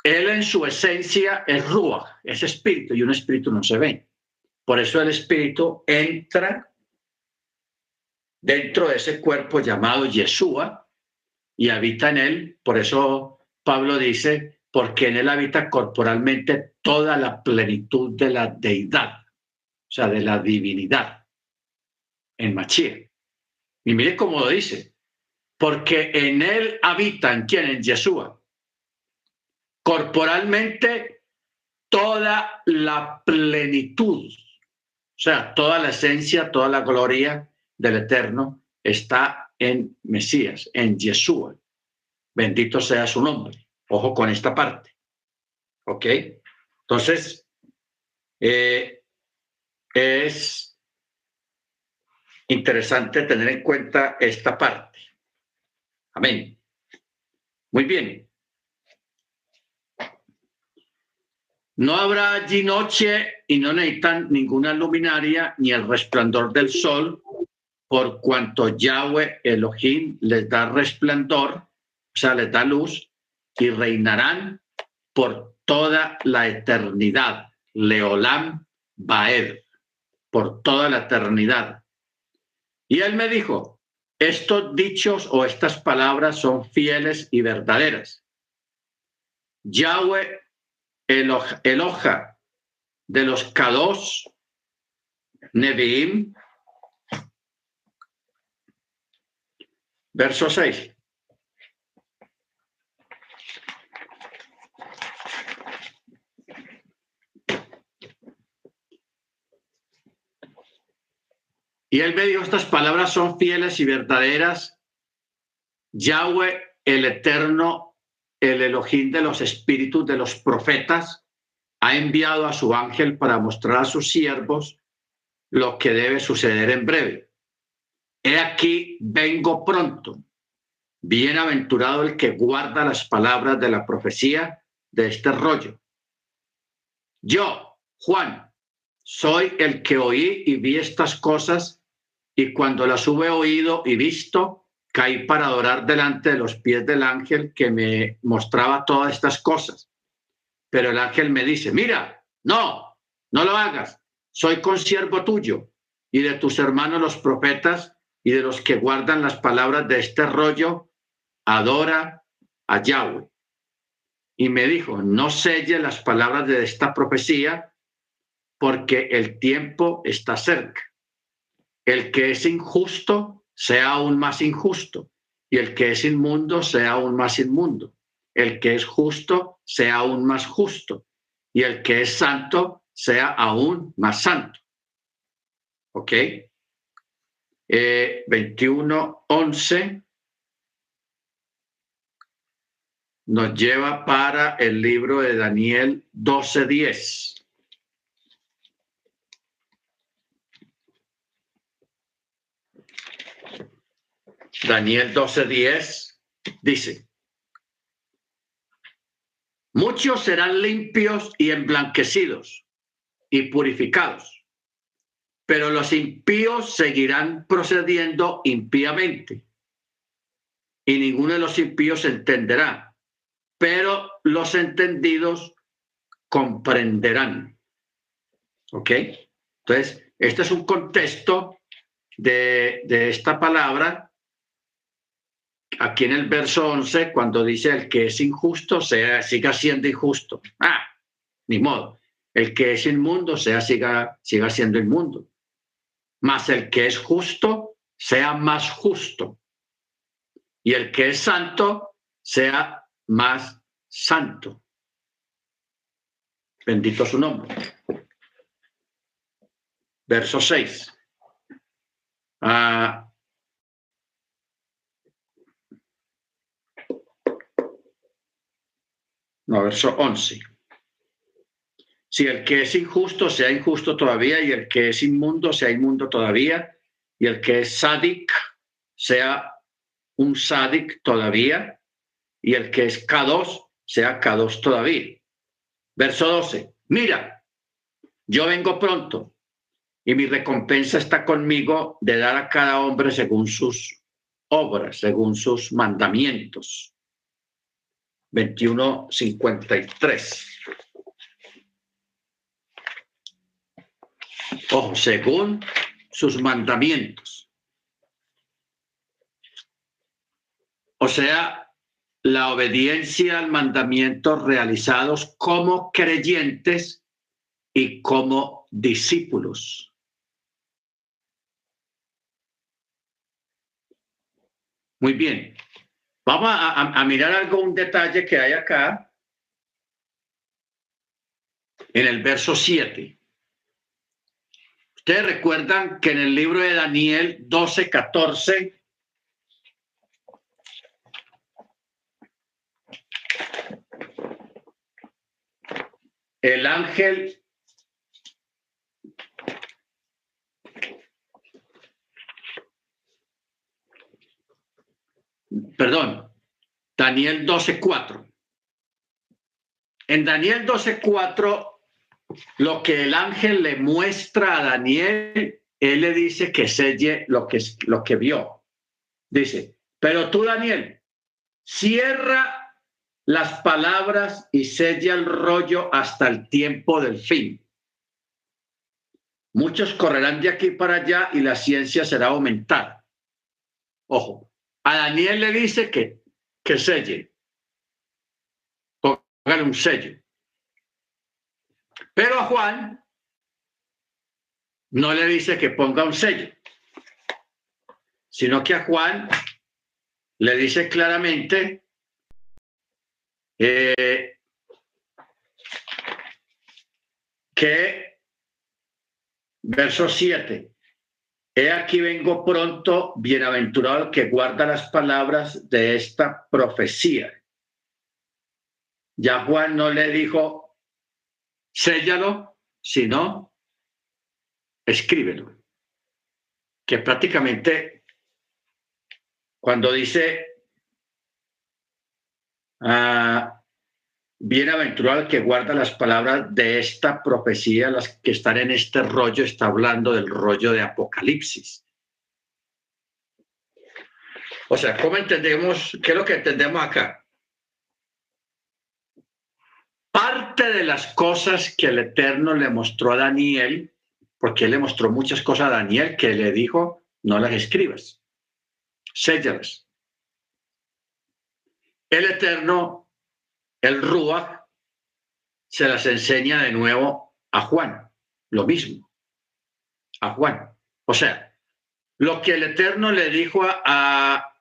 él en su esencia es rúa, es espíritu, y un espíritu no se ve. Por eso el espíritu entra dentro de ese cuerpo llamado Yeshua y habita en él. Por eso Pablo dice, porque en él habita corporalmente toda la plenitud de la deidad, o sea, de la divinidad en Machía. Y mire cómo lo dice, porque en él habitan, ¿quién? En Yeshua. Corporalmente, toda la plenitud, o sea, toda la esencia, toda la gloria del Eterno está en Mesías, en Yeshua. Bendito sea su nombre. Ojo con esta parte. ¿Ok? Entonces, eh, es interesante tener en cuenta esta parte. Amén. Muy bien. No habrá allí noche y no necesitan ninguna luminaria ni el resplandor del sol, por cuanto Yahweh Elohim les da resplandor, o sea, les da luz, y reinarán por toda la eternidad. Leolam Baed, por toda la eternidad. Y él me dijo, estos dichos o estas palabras son fieles y verdaderas. Yahweh eloja de los Kados Nevi'im. Verso 6. Y él me dijo, estas palabras son fieles y verdaderas. Yahweh, el eterno, el Elohim de los espíritus de los profetas, ha enviado a su ángel para mostrar a sus siervos lo que debe suceder en breve. He aquí, vengo pronto. Bienaventurado el que guarda las palabras de la profecía de este rollo. Yo, Juan, soy el que oí y vi estas cosas, y cuando las hube oído y visto, caí para adorar delante de los pies del ángel que me mostraba todas estas cosas. Pero el ángel me dice, mira, no, no lo hagas, soy consiervo tuyo y de tus hermanos los profetas y de los que guardan las palabras de este rollo, adora a Yahweh. Y me dijo, no selle las palabras de esta profecía porque el tiempo está cerca. El que es injusto sea aún más injusto y el que es inmundo sea aún más inmundo. El que es justo sea aún más justo y el que es santo sea aún más santo. ¿Ok? Eh, 21, 11 nos lleva para el libro de Daniel 12, 10. Daniel 12:10 dice, muchos serán limpios y emblanquecidos y purificados, pero los impíos seguirán procediendo impíamente y ninguno de los impíos entenderá, pero los entendidos comprenderán. ¿Ok? Entonces, este es un contexto de, de esta palabra aquí en el verso 11, cuando dice el que es injusto, sea, siga siendo injusto. Ah, ni modo. El que es inmundo, sea, siga, siga siendo inmundo. Más el que es justo, sea más justo. Y el que es santo, sea más santo. Bendito su nombre. Verso 6. Ah, No, verso 11. Si el que es injusto sea injusto todavía, y el que es inmundo sea inmundo todavía, y el que es sádic sea un sádic todavía, y el que es K2 sea K2 todavía. Verso 12. Mira, yo vengo pronto, y mi recompensa está conmigo de dar a cada hombre según sus obras, según sus mandamientos. 2153. Ojo, según sus mandamientos. O sea, la obediencia al mandamiento realizados como creyentes y como discípulos. Muy bien. Vamos a, mirar algo, un detalle que hay acá en el verso 7. Ustedes recuerdan que en el libro de Daniel 12, 14, el ángel perdón, Daniel 12.4. En Daniel 12.4, lo que el ángel le muestra a Daniel, él le dice que selle lo que, lo que vio. Dice, pero tú, Daniel, cierra las palabras y sella el rollo hasta el tiempo del fin. Muchos correrán de aquí para allá y la ciencia será aumentada. Ojo, a Daniel le dice que, que selle, póngale un sello. Pero a Juan no le dice que ponga un sello, sino que a Juan le dice claramente eh, que, verso 7, He aquí vengo pronto, bienaventurado que guarda las palabras de esta profecía. Ya Juan no le dijo, séllalo, sino escríbelo. Que prácticamente cuando dice, ah, bienaventurado el que guarda las palabras de esta profecía, las que están en este rollo, está hablando del rollo de Apocalipsis. O sea, ¿cómo entendemos? ¿Qué es lo que entendemos acá? Parte de las cosas que el Eterno le mostró a Daniel, porque él le mostró muchas cosas a Daniel que le dijo, no las escribas, séllalas. El Eterno el Ruach se las enseña de nuevo a Juan, lo mismo, a Juan. O sea, lo que el Eterno le dijo a,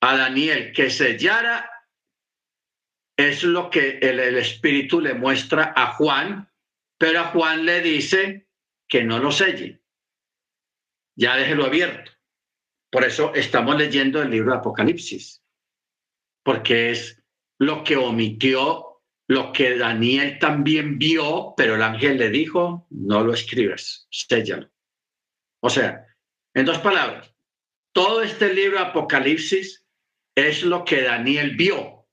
a Daniel que sellara es lo que el, el, Espíritu le muestra a Juan, pero a Juan le dice que no lo selle. Ya déjelo abierto. Por eso estamos leyendo el libro de Apocalipsis, porque es lo que omitió, lo que Daniel también vio, pero el ángel le dijo, no lo escribes, séllalo. O sea, en dos palabras, todo este libro Apocalipsis es lo que Daniel vio.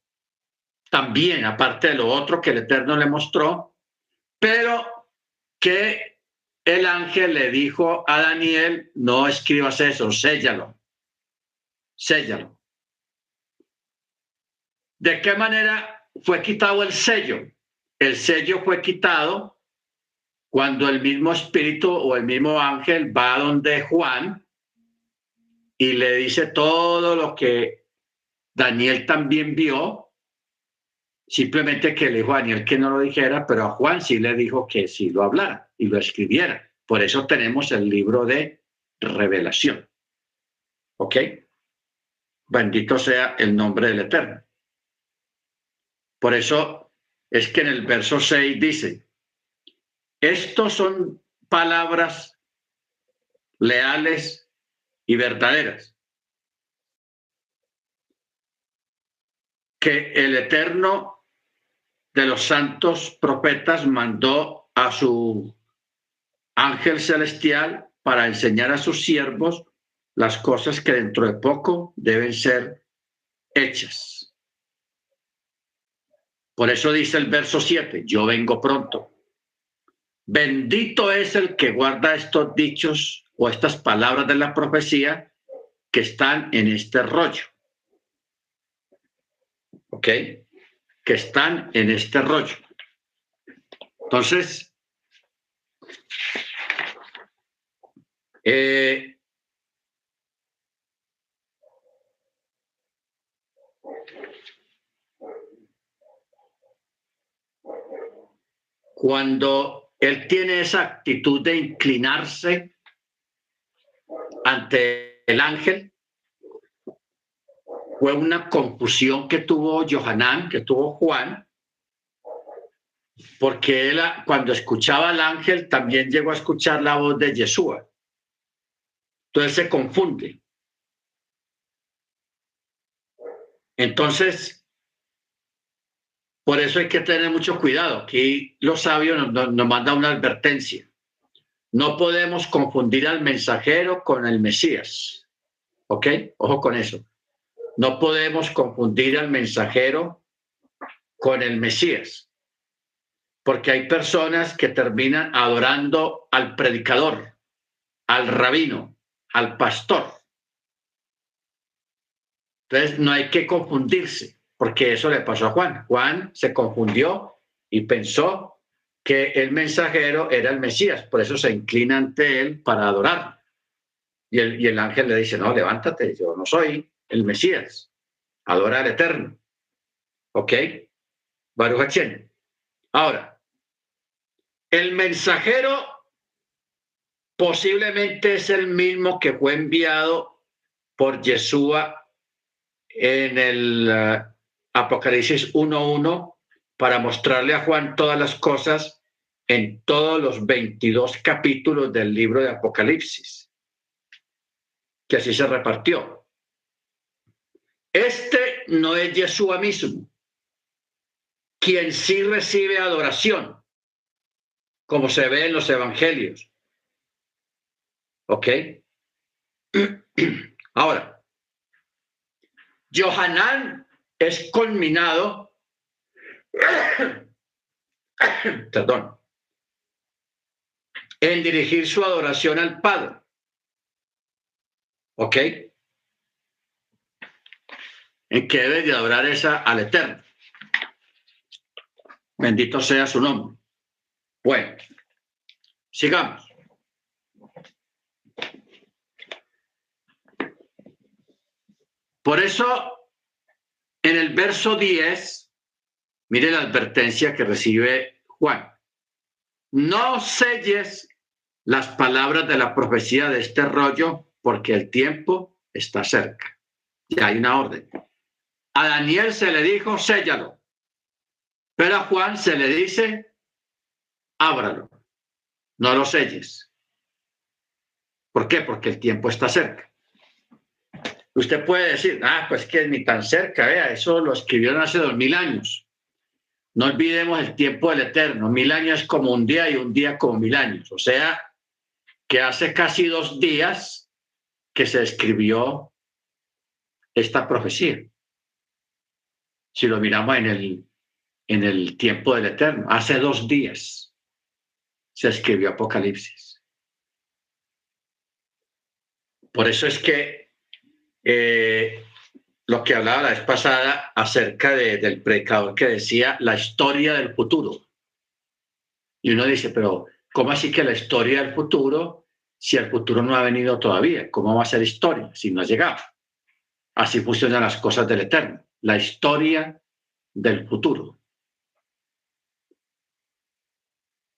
También, aparte de lo otro que el Eterno le mostró, pero que el ángel le dijo a Daniel, no escribas eso, séllalo, séllalo. ¿De qué manera fue quitado el sello? El sello fue quitado cuando el mismo espíritu o el mismo ángel va donde Juan y le dice todo lo que Daniel también vio, simplemente que le dijo a Daniel que no lo dijera, pero a Juan sí le dijo que sí lo hablara y lo escribiera. Por eso tenemos el libro de revelación. ¿Ok? Bendito sea el nombre del Eterno. Por eso es que en el verso 6 dice, estos son palabras leales y verdaderas que el Eterno de los santos profetas mandó a su ángel celestial para enseñar a sus siervos las cosas que dentro de poco deben ser hechas. Por eso dice el verso 7, yo vengo pronto. Bendito es el que guarda estos dichos o estas palabras de la profecía que están en este rollo. ¿Ok? Que están en este rollo. Entonces, eh, cuando él tiene esa actitud de inclinarse ante el ángel, fue una confusión que tuvo Johanán, que tuvo Juan, porque cuando escuchaba al ángel también llegó a escuchar la voz de Yeshua. Entonces se confunde. Entonces, por eso hay que tener mucho cuidado. Aquí los sabios nos, nos, mandan una advertencia. No podemos confundir al mensajero con el Mesías. ¿Ok? Ojo con eso. No podemos confundir al mensajero con el Mesías. Porque hay personas que terminan adorando al predicador, al rabino, al pastor. Entonces no hay que confundirse porque eso le pasó a Juan. Juan se confundió y pensó que el mensajero era el Mesías, por eso se inclina ante él para adorar. Y el, y el ángel le dice, no, levántate, yo no soy el Mesías, adora al Eterno. ¿Ok? Baruch Ahora, el mensajero posiblemente es el mismo que fue enviado por Yeshua en el Apocalipsis 1.1 para mostrarle a Juan todas las cosas en todos los 22 capítulos del libro de Apocalipsis, que así se repartió. Este no es Yeshua mismo, quien sí recibe adoración, como se ve en los evangelios. ¿Ok? Ahora, Johanán es culminado perdón, en dirigir su adoración al Padre. ¿Ok? En que debe de adorar esa al Eterno. Bendito sea su nombre. Bueno, sigamos. Por eso, en el verso 10, mire la advertencia que recibe Juan. No selles las palabras de la profecía de este rollo porque el tiempo está cerca. Ya hay una orden. A Daniel se le dijo, séllalo. Pero a Juan se le dice, ábralo. No lo selles. ¿Por qué? Porque el tiempo está cerca. Usted puede decir, ah, pues que ni tan cerca, vea, eso lo escribieron hace dos mil años. No olvidemos el tiempo del eterno. Mil años como un día y un día como mil años. O sea, que hace casi dos días que se escribió esta profecía. Si lo miramos en el, en el tiempo del eterno, hace dos días se escribió Apocalipsis. Por eso es que eh, lo que hablaba la vez pasada acerca del predicador que decía la historia del futuro. Y uno dice, pero ¿cómo así que la historia del futuro si el futuro no ha venido todavía? ¿Cómo va a ser historia si no ha llegado? Así funcionan las cosas del eterno, la historia del futuro.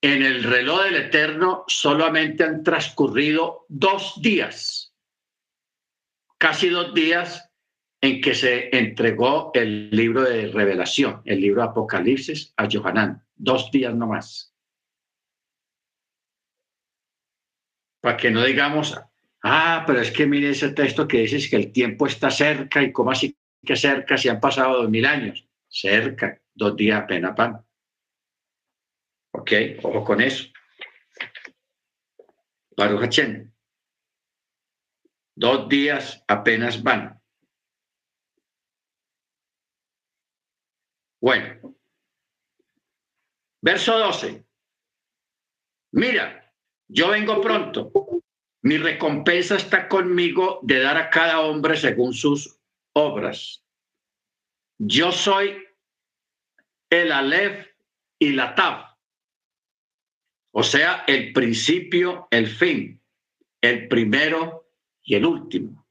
En el reloj del eterno solamente han transcurrido dos días, casi dos días en que se entregó el libro de revelación, el libro de Apocalipsis a Johanán, dos días nomás. Para que no digamos, ah, pero es que mire ese texto que dice que el tiempo está cerca y cómo así que cerca si han pasado dos mil años. Cerca, dos días apenas pan. Ok, ojo con eso. Baruch Dos días apenas van. Bueno, verso 12. Mira, yo vengo pronto. Mi recompensa está conmigo de dar a cada hombre según sus obras. Yo soy el Aleph y la Tav. O sea, el principio, el fin, el primero y el último.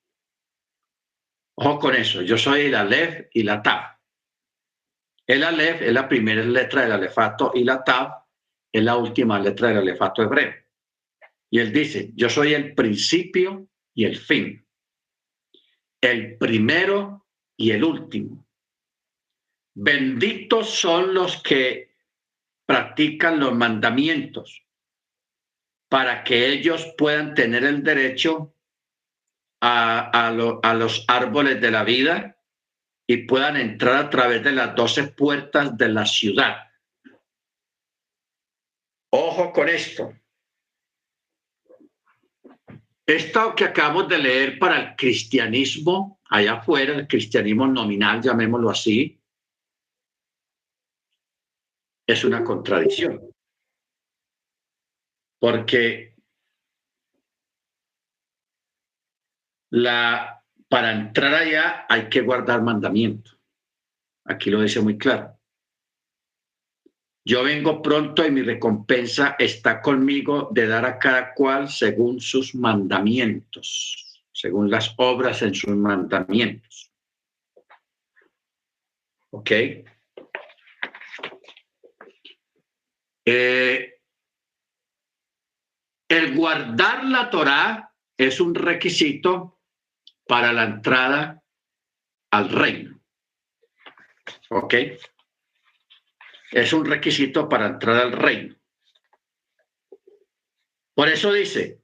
Ojo con eso, yo soy el Aleph y la Tav. El Aleph es la primera letra del alefato y la Tav es la última letra del alefato hebreo. Y él dice, yo soy el principio y el fin, el primero y el último. Benditos son los que practican los mandamientos para que ellos puedan tener el derecho a, los árboles de la vida y puedan entrar a través de las doce puertas de la ciudad. Ojo con esto. Esto que acabamos de leer para el cristianismo allá afuera, el cristianismo nominal, llamémoslo así, es una contradicción. Porque la para entrar allá hay que guardar mandamiento. Aquí lo dice muy claro. Yo vengo pronto y mi recompensa está conmigo de dar a cada cual según sus mandamientos, según las obras en sus mandamientos. ¿Ok? Eh, el guardar la Torah es un requisito para la entrada al reino. ¿Ok? Es un requisito para entrar al reino. Por eso dice,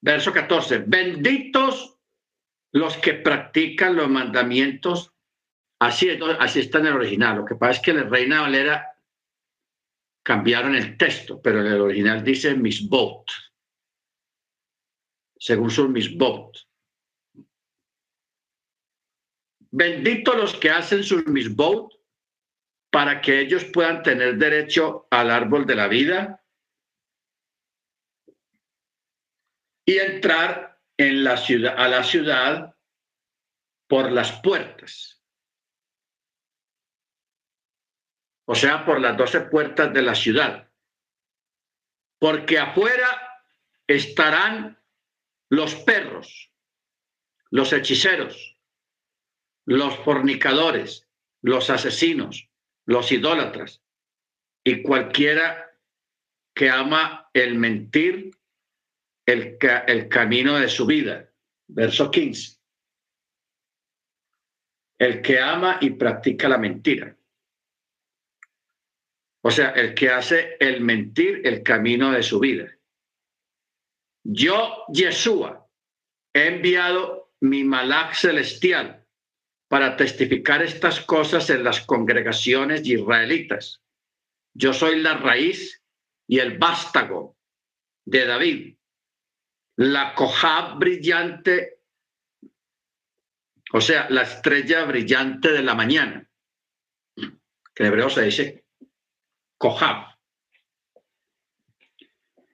verso 14, benditos los que practican los mandamientos. Así, así está en el original. Lo que pasa es que en el Reina Valera cambiaron el texto, pero en el original dice misbot, según su misbot. Bendito los que hacen sus misbot para que ellos puedan tener derecho al árbol de la vida y entrar en la ciudad, a la ciudad por las puertas. O sea, por las doce puertas de la ciudad. Porque afuera estarán los perros, los hechiceros, los fornicadores, los asesinos, los idólatras y cualquiera que ama el mentir el, el camino de su vida. Verso 15. El que ama y practica la mentira. O sea, el que hace el mentir el camino de su vida. Yo, Yeshua, he enviado mi malach celestial para testificar estas cosas en las congregaciones israelitas. Yo soy la raíz y el vástago de David, la coja brillante, o sea, la estrella brillante de la mañana, que en hebreo se dice Kohab.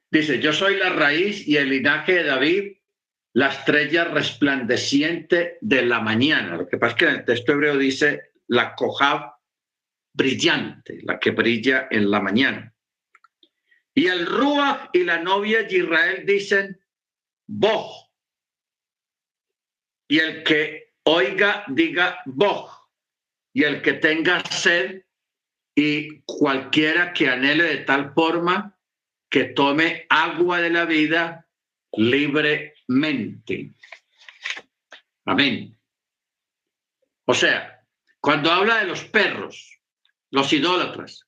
Dice, yo soy la raíz y el linaje de David, la estrella resplandeciente de la mañana. Lo que pasa es que en el texto hebreo dice la Kohab brillante, la que brilla en la mañana. Y el Ruach y la novia de Israel dicen, Boj. Y el que oiga, diga Boj. Y el que tenga sed y cualquiera que anhele de tal forma que tome agua de la vida libremente. Amén. O sea, cuando habla de los perros, los idólatras,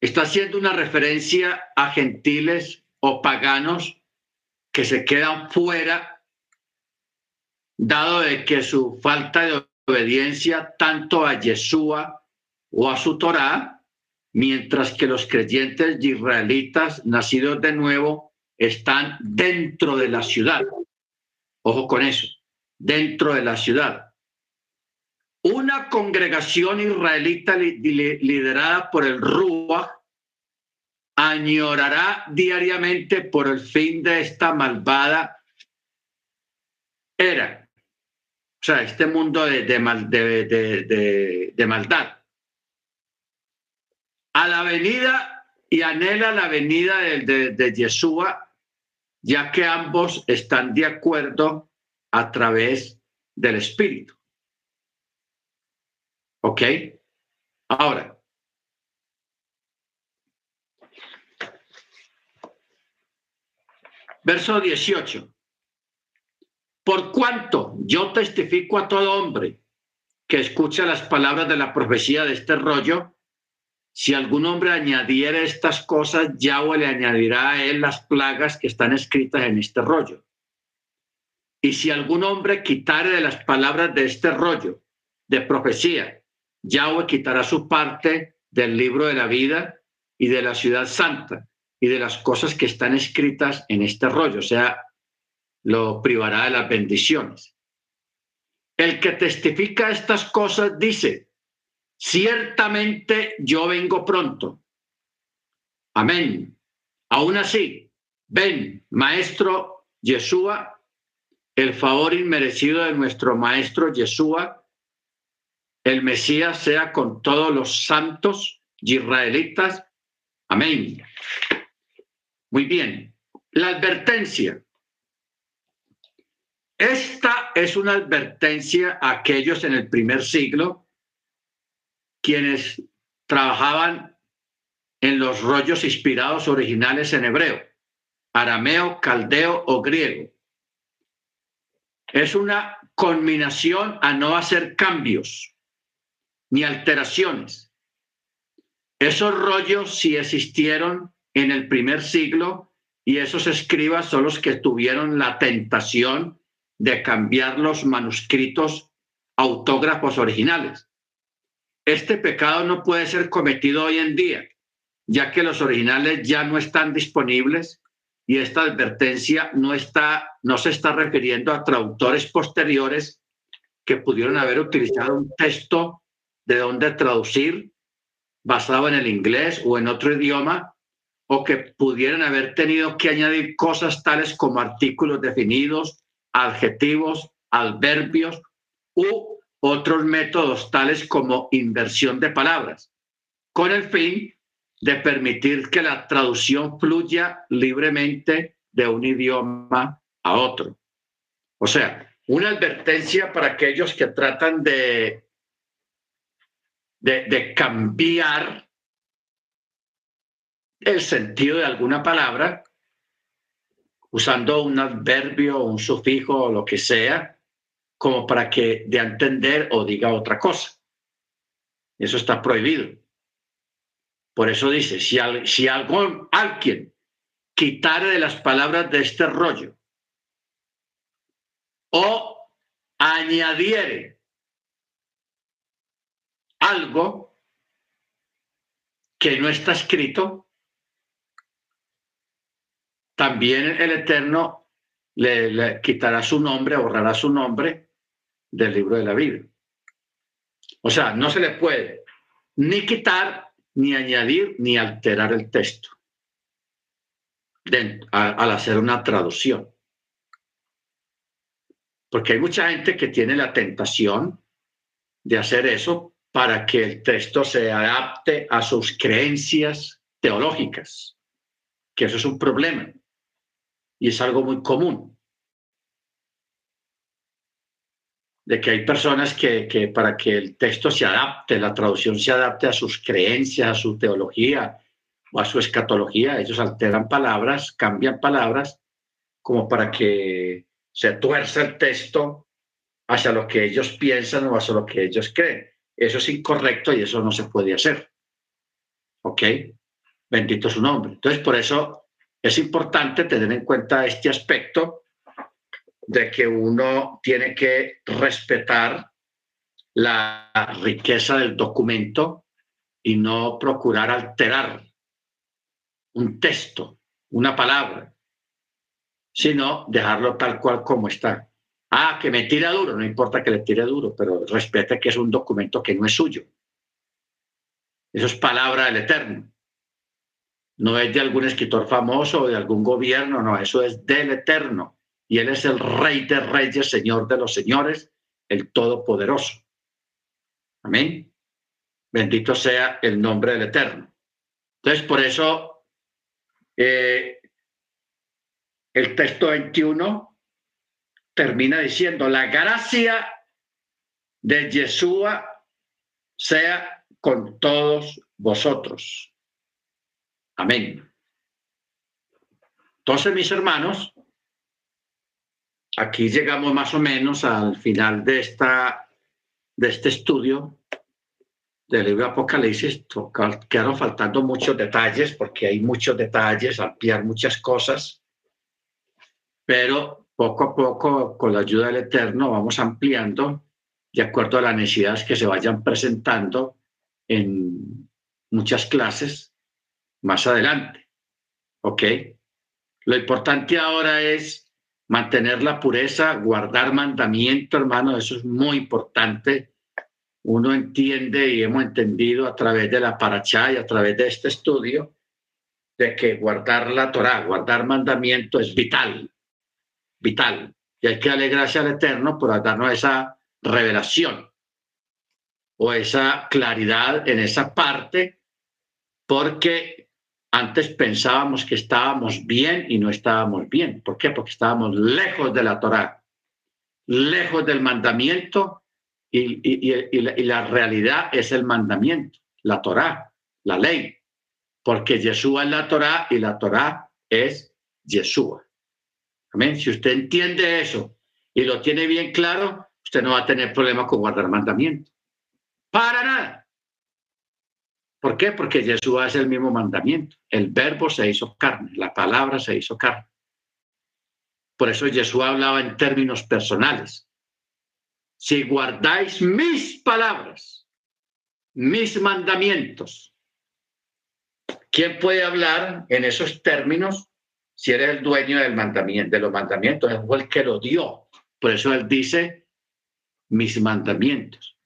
está haciendo una referencia a gentiles o paganos que se quedan fuera, dado de que su falta de obediencia tanto a Yeshua o a su Torá, mientras que los creyentes israelitas nacidos de nuevo están dentro de la ciudad. Ojo con eso, dentro de la ciudad. Una congregación israelita liderada por el Ruach añorará diariamente por el fin de esta malvada era. O sea, este mundo de, de, de, maldad. A la venida y anhela la venida de, de Yeshua, ya que ambos están de acuerdo a través del Espíritu. ¿Ok? Ahora, Verso 18. Por cuanto yo testifico a todo hombre que escucha las palabras de la profecía de este rollo, si algún hombre añadiera estas cosas, Yahweh le añadirá a él las plagas que están escritas en este rollo. Y si algún hombre quitare de las palabras de este rollo de profecía, Yahweh quitará su parte del libro de la vida y de la ciudad santa y de las cosas que están escritas en este rollo, o sea, lo privará de las bendiciones. El que testifica estas cosas dice, ciertamente yo vengo pronto. Amén. Aún así, ven, maestro Yeshua, el favor inmerecido de nuestro maestro Yeshua, el Mesías sea con todos los santos israelitas. Amén. Muy bien. La advertencia. Esta es una advertencia a aquellos en el primer siglo quienes trabajaban en los rollos inspirados originales en hebreo, arameo, caldeo o griego. Es una conminación a no hacer cambios ni alteraciones. Esos rollos, si existieron, en el primer siglo y esos escribas son los que tuvieron la tentación de cambiar los manuscritos autógrafos originales. Este pecado no puede ser cometido hoy en día, ya que los originales ya no están disponibles y esta advertencia no está no se está refiriendo a traductores posteriores que pudieron haber utilizado un texto de dónde traducir basado en el inglés o en otro idioma, o que pudieran haber tenido que añadir cosas tales como artículos definidos, adjetivos, adverbios u otros métodos tales como inversión de palabras, con el fin de permitir que la traducción fluya libremente de un idioma a otro. O sea, una advertencia para aquellos que tratan de, de, cambiar el sentido de alguna palabra usando un adverbio, un sufijo o lo que sea, como para que de entender o diga otra cosa. Eso está prohibido. Por eso dice, si, si algo, alguien quitare de las palabras de este rollo o añadiere algo que no está escrito, también el Eterno le, quitará su nombre, borrará su nombre del libro de la Biblia. O sea, no se le puede ni quitar, ni añadir, ni alterar el texto al hacer una traducción. Porque hay mucha gente que tiene la tentación de hacer eso para que el texto se adapte a sus creencias teológicas, que eso es un problema y es algo muy común. De que hay personas que, que para que el texto se adapte, la traducción se adapte a sus creencias, a su teología o a su escatología, ellos alteran palabras, cambian palabras como para que se tuerza el texto hacia lo que ellos piensan o hacia lo que ellos creen. Eso es incorrecto y eso no se puede hacer. ¿Ok? Bendito su nombre. Entonces, por eso es importante tener en cuenta este aspecto de que uno tiene que respetar la riqueza del documento y no procurar alterar un texto, una palabra, sino dejarlo tal cual como está. Ah, que me tira duro, no importa que le tire duro, pero respete que es un documento que no es suyo. Eso es palabra del Eterno. No es de algún escritor famoso o de algún gobierno, no, eso es del Eterno. Y Él es el Rey de Reyes, Señor de los Señores, el Todopoderoso. Amén. Bendito sea el nombre del Eterno. Entonces, por eso eh, el texto 21 termina diciendo, la gracia de Yeshua sea con todos vosotros. Amén. Entonces, mis hermanos, aquí llegamos más o menos al final de, esta, de este estudio del libro Apocalipsis. Quedaron faltando muchos detalles porque hay muchos detalles, ampliar muchas cosas pero poco a poco, con la ayuda del Eterno, vamos ampliando de acuerdo a las necesidades que se vayan presentando en muchas clases más adelante. ¿Ok? Lo importante ahora es mantener la pureza, guardar mandamiento, hermano, eso es muy importante. Uno entiende y hemos entendido a través de la paracha y a través de este estudio de que guardar la Torah, guardar mandamiento es vital, vital. Y hay que darle gracias al Eterno por darnos esa revelación o esa claridad en esa parte, porque antes pensábamos que estábamos bien y no estábamos bien. ¿Por qué? Porque estábamos lejos de la Torá, lejos del mandamiento y, la, y la realidad es el mandamiento, la Torá, la ley, porque Yeshua es la Torá y la Torá es Yeshua. Si usted entiende eso y lo tiene bien claro, usted no va a tener problemas con guardar mandamiento. Para nada. ¿Por qué? Porque Jesús es el mismo mandamiento. El verbo se hizo carne, la palabra se hizo carne. Por eso Jesús hablaba en términos personales. Si guardáis mis palabras, mis mandamientos, ¿quién puede hablar en esos términos si eres el dueño del mandamiento, de los mandamientos, es el que lo dio. Por eso él dice mis mandamientos.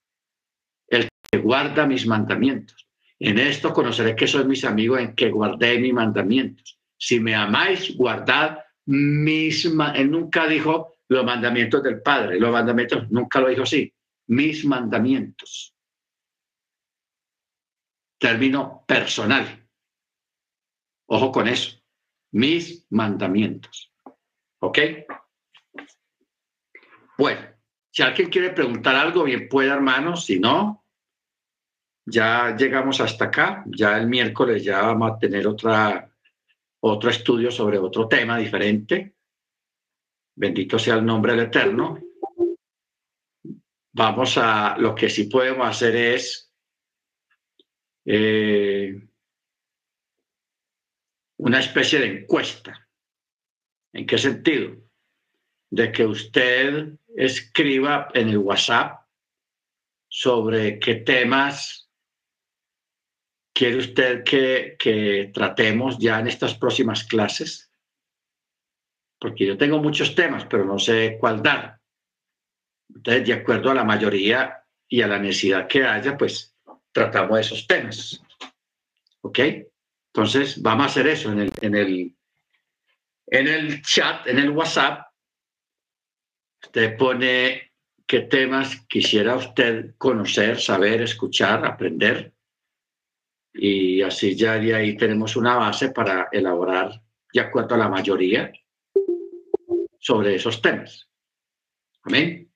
El que guarda mis mandamientos. En esto conoceré que sois mis amigos en que guardé mis mandamientos. Si me amáis, guardad mis... Él nunca dijo los mandamientos del Padre, los mandamientos, nunca lo dijo así, mis mandamientos. Término personal. Ojo con eso. Mis mandamientos. ¿Ok? Bueno, si alguien quiere preguntar algo, bien puede, hermanos. Si no, ya llegamos hasta acá. Ya el miércoles ya vamos a tener otra, otro estudio sobre otro tema diferente. Bendito sea el nombre del Eterno. Vamos a, lo que sí podemos hacer es eh, una especie de encuesta. ¿En qué sentido? De que usted escriba en el WhatsApp sobre qué temas quiere usted que, que tratemos ya en estas próximas clases. Porque yo tengo muchos temas, pero no sé cuál dar. Entonces, de acuerdo a la mayoría y a la necesidad que haya, pues tratamos esos temas. ¿Ok? Entonces, vamos a hacer eso en el, en el, en el chat, en el WhatsApp. Usted pone qué temas quisiera usted conocer, saber, escuchar, aprender. Y así ya de ahí tenemos una base para elaborar, de acuerdo a la mayoría, sobre esos temas. Amén.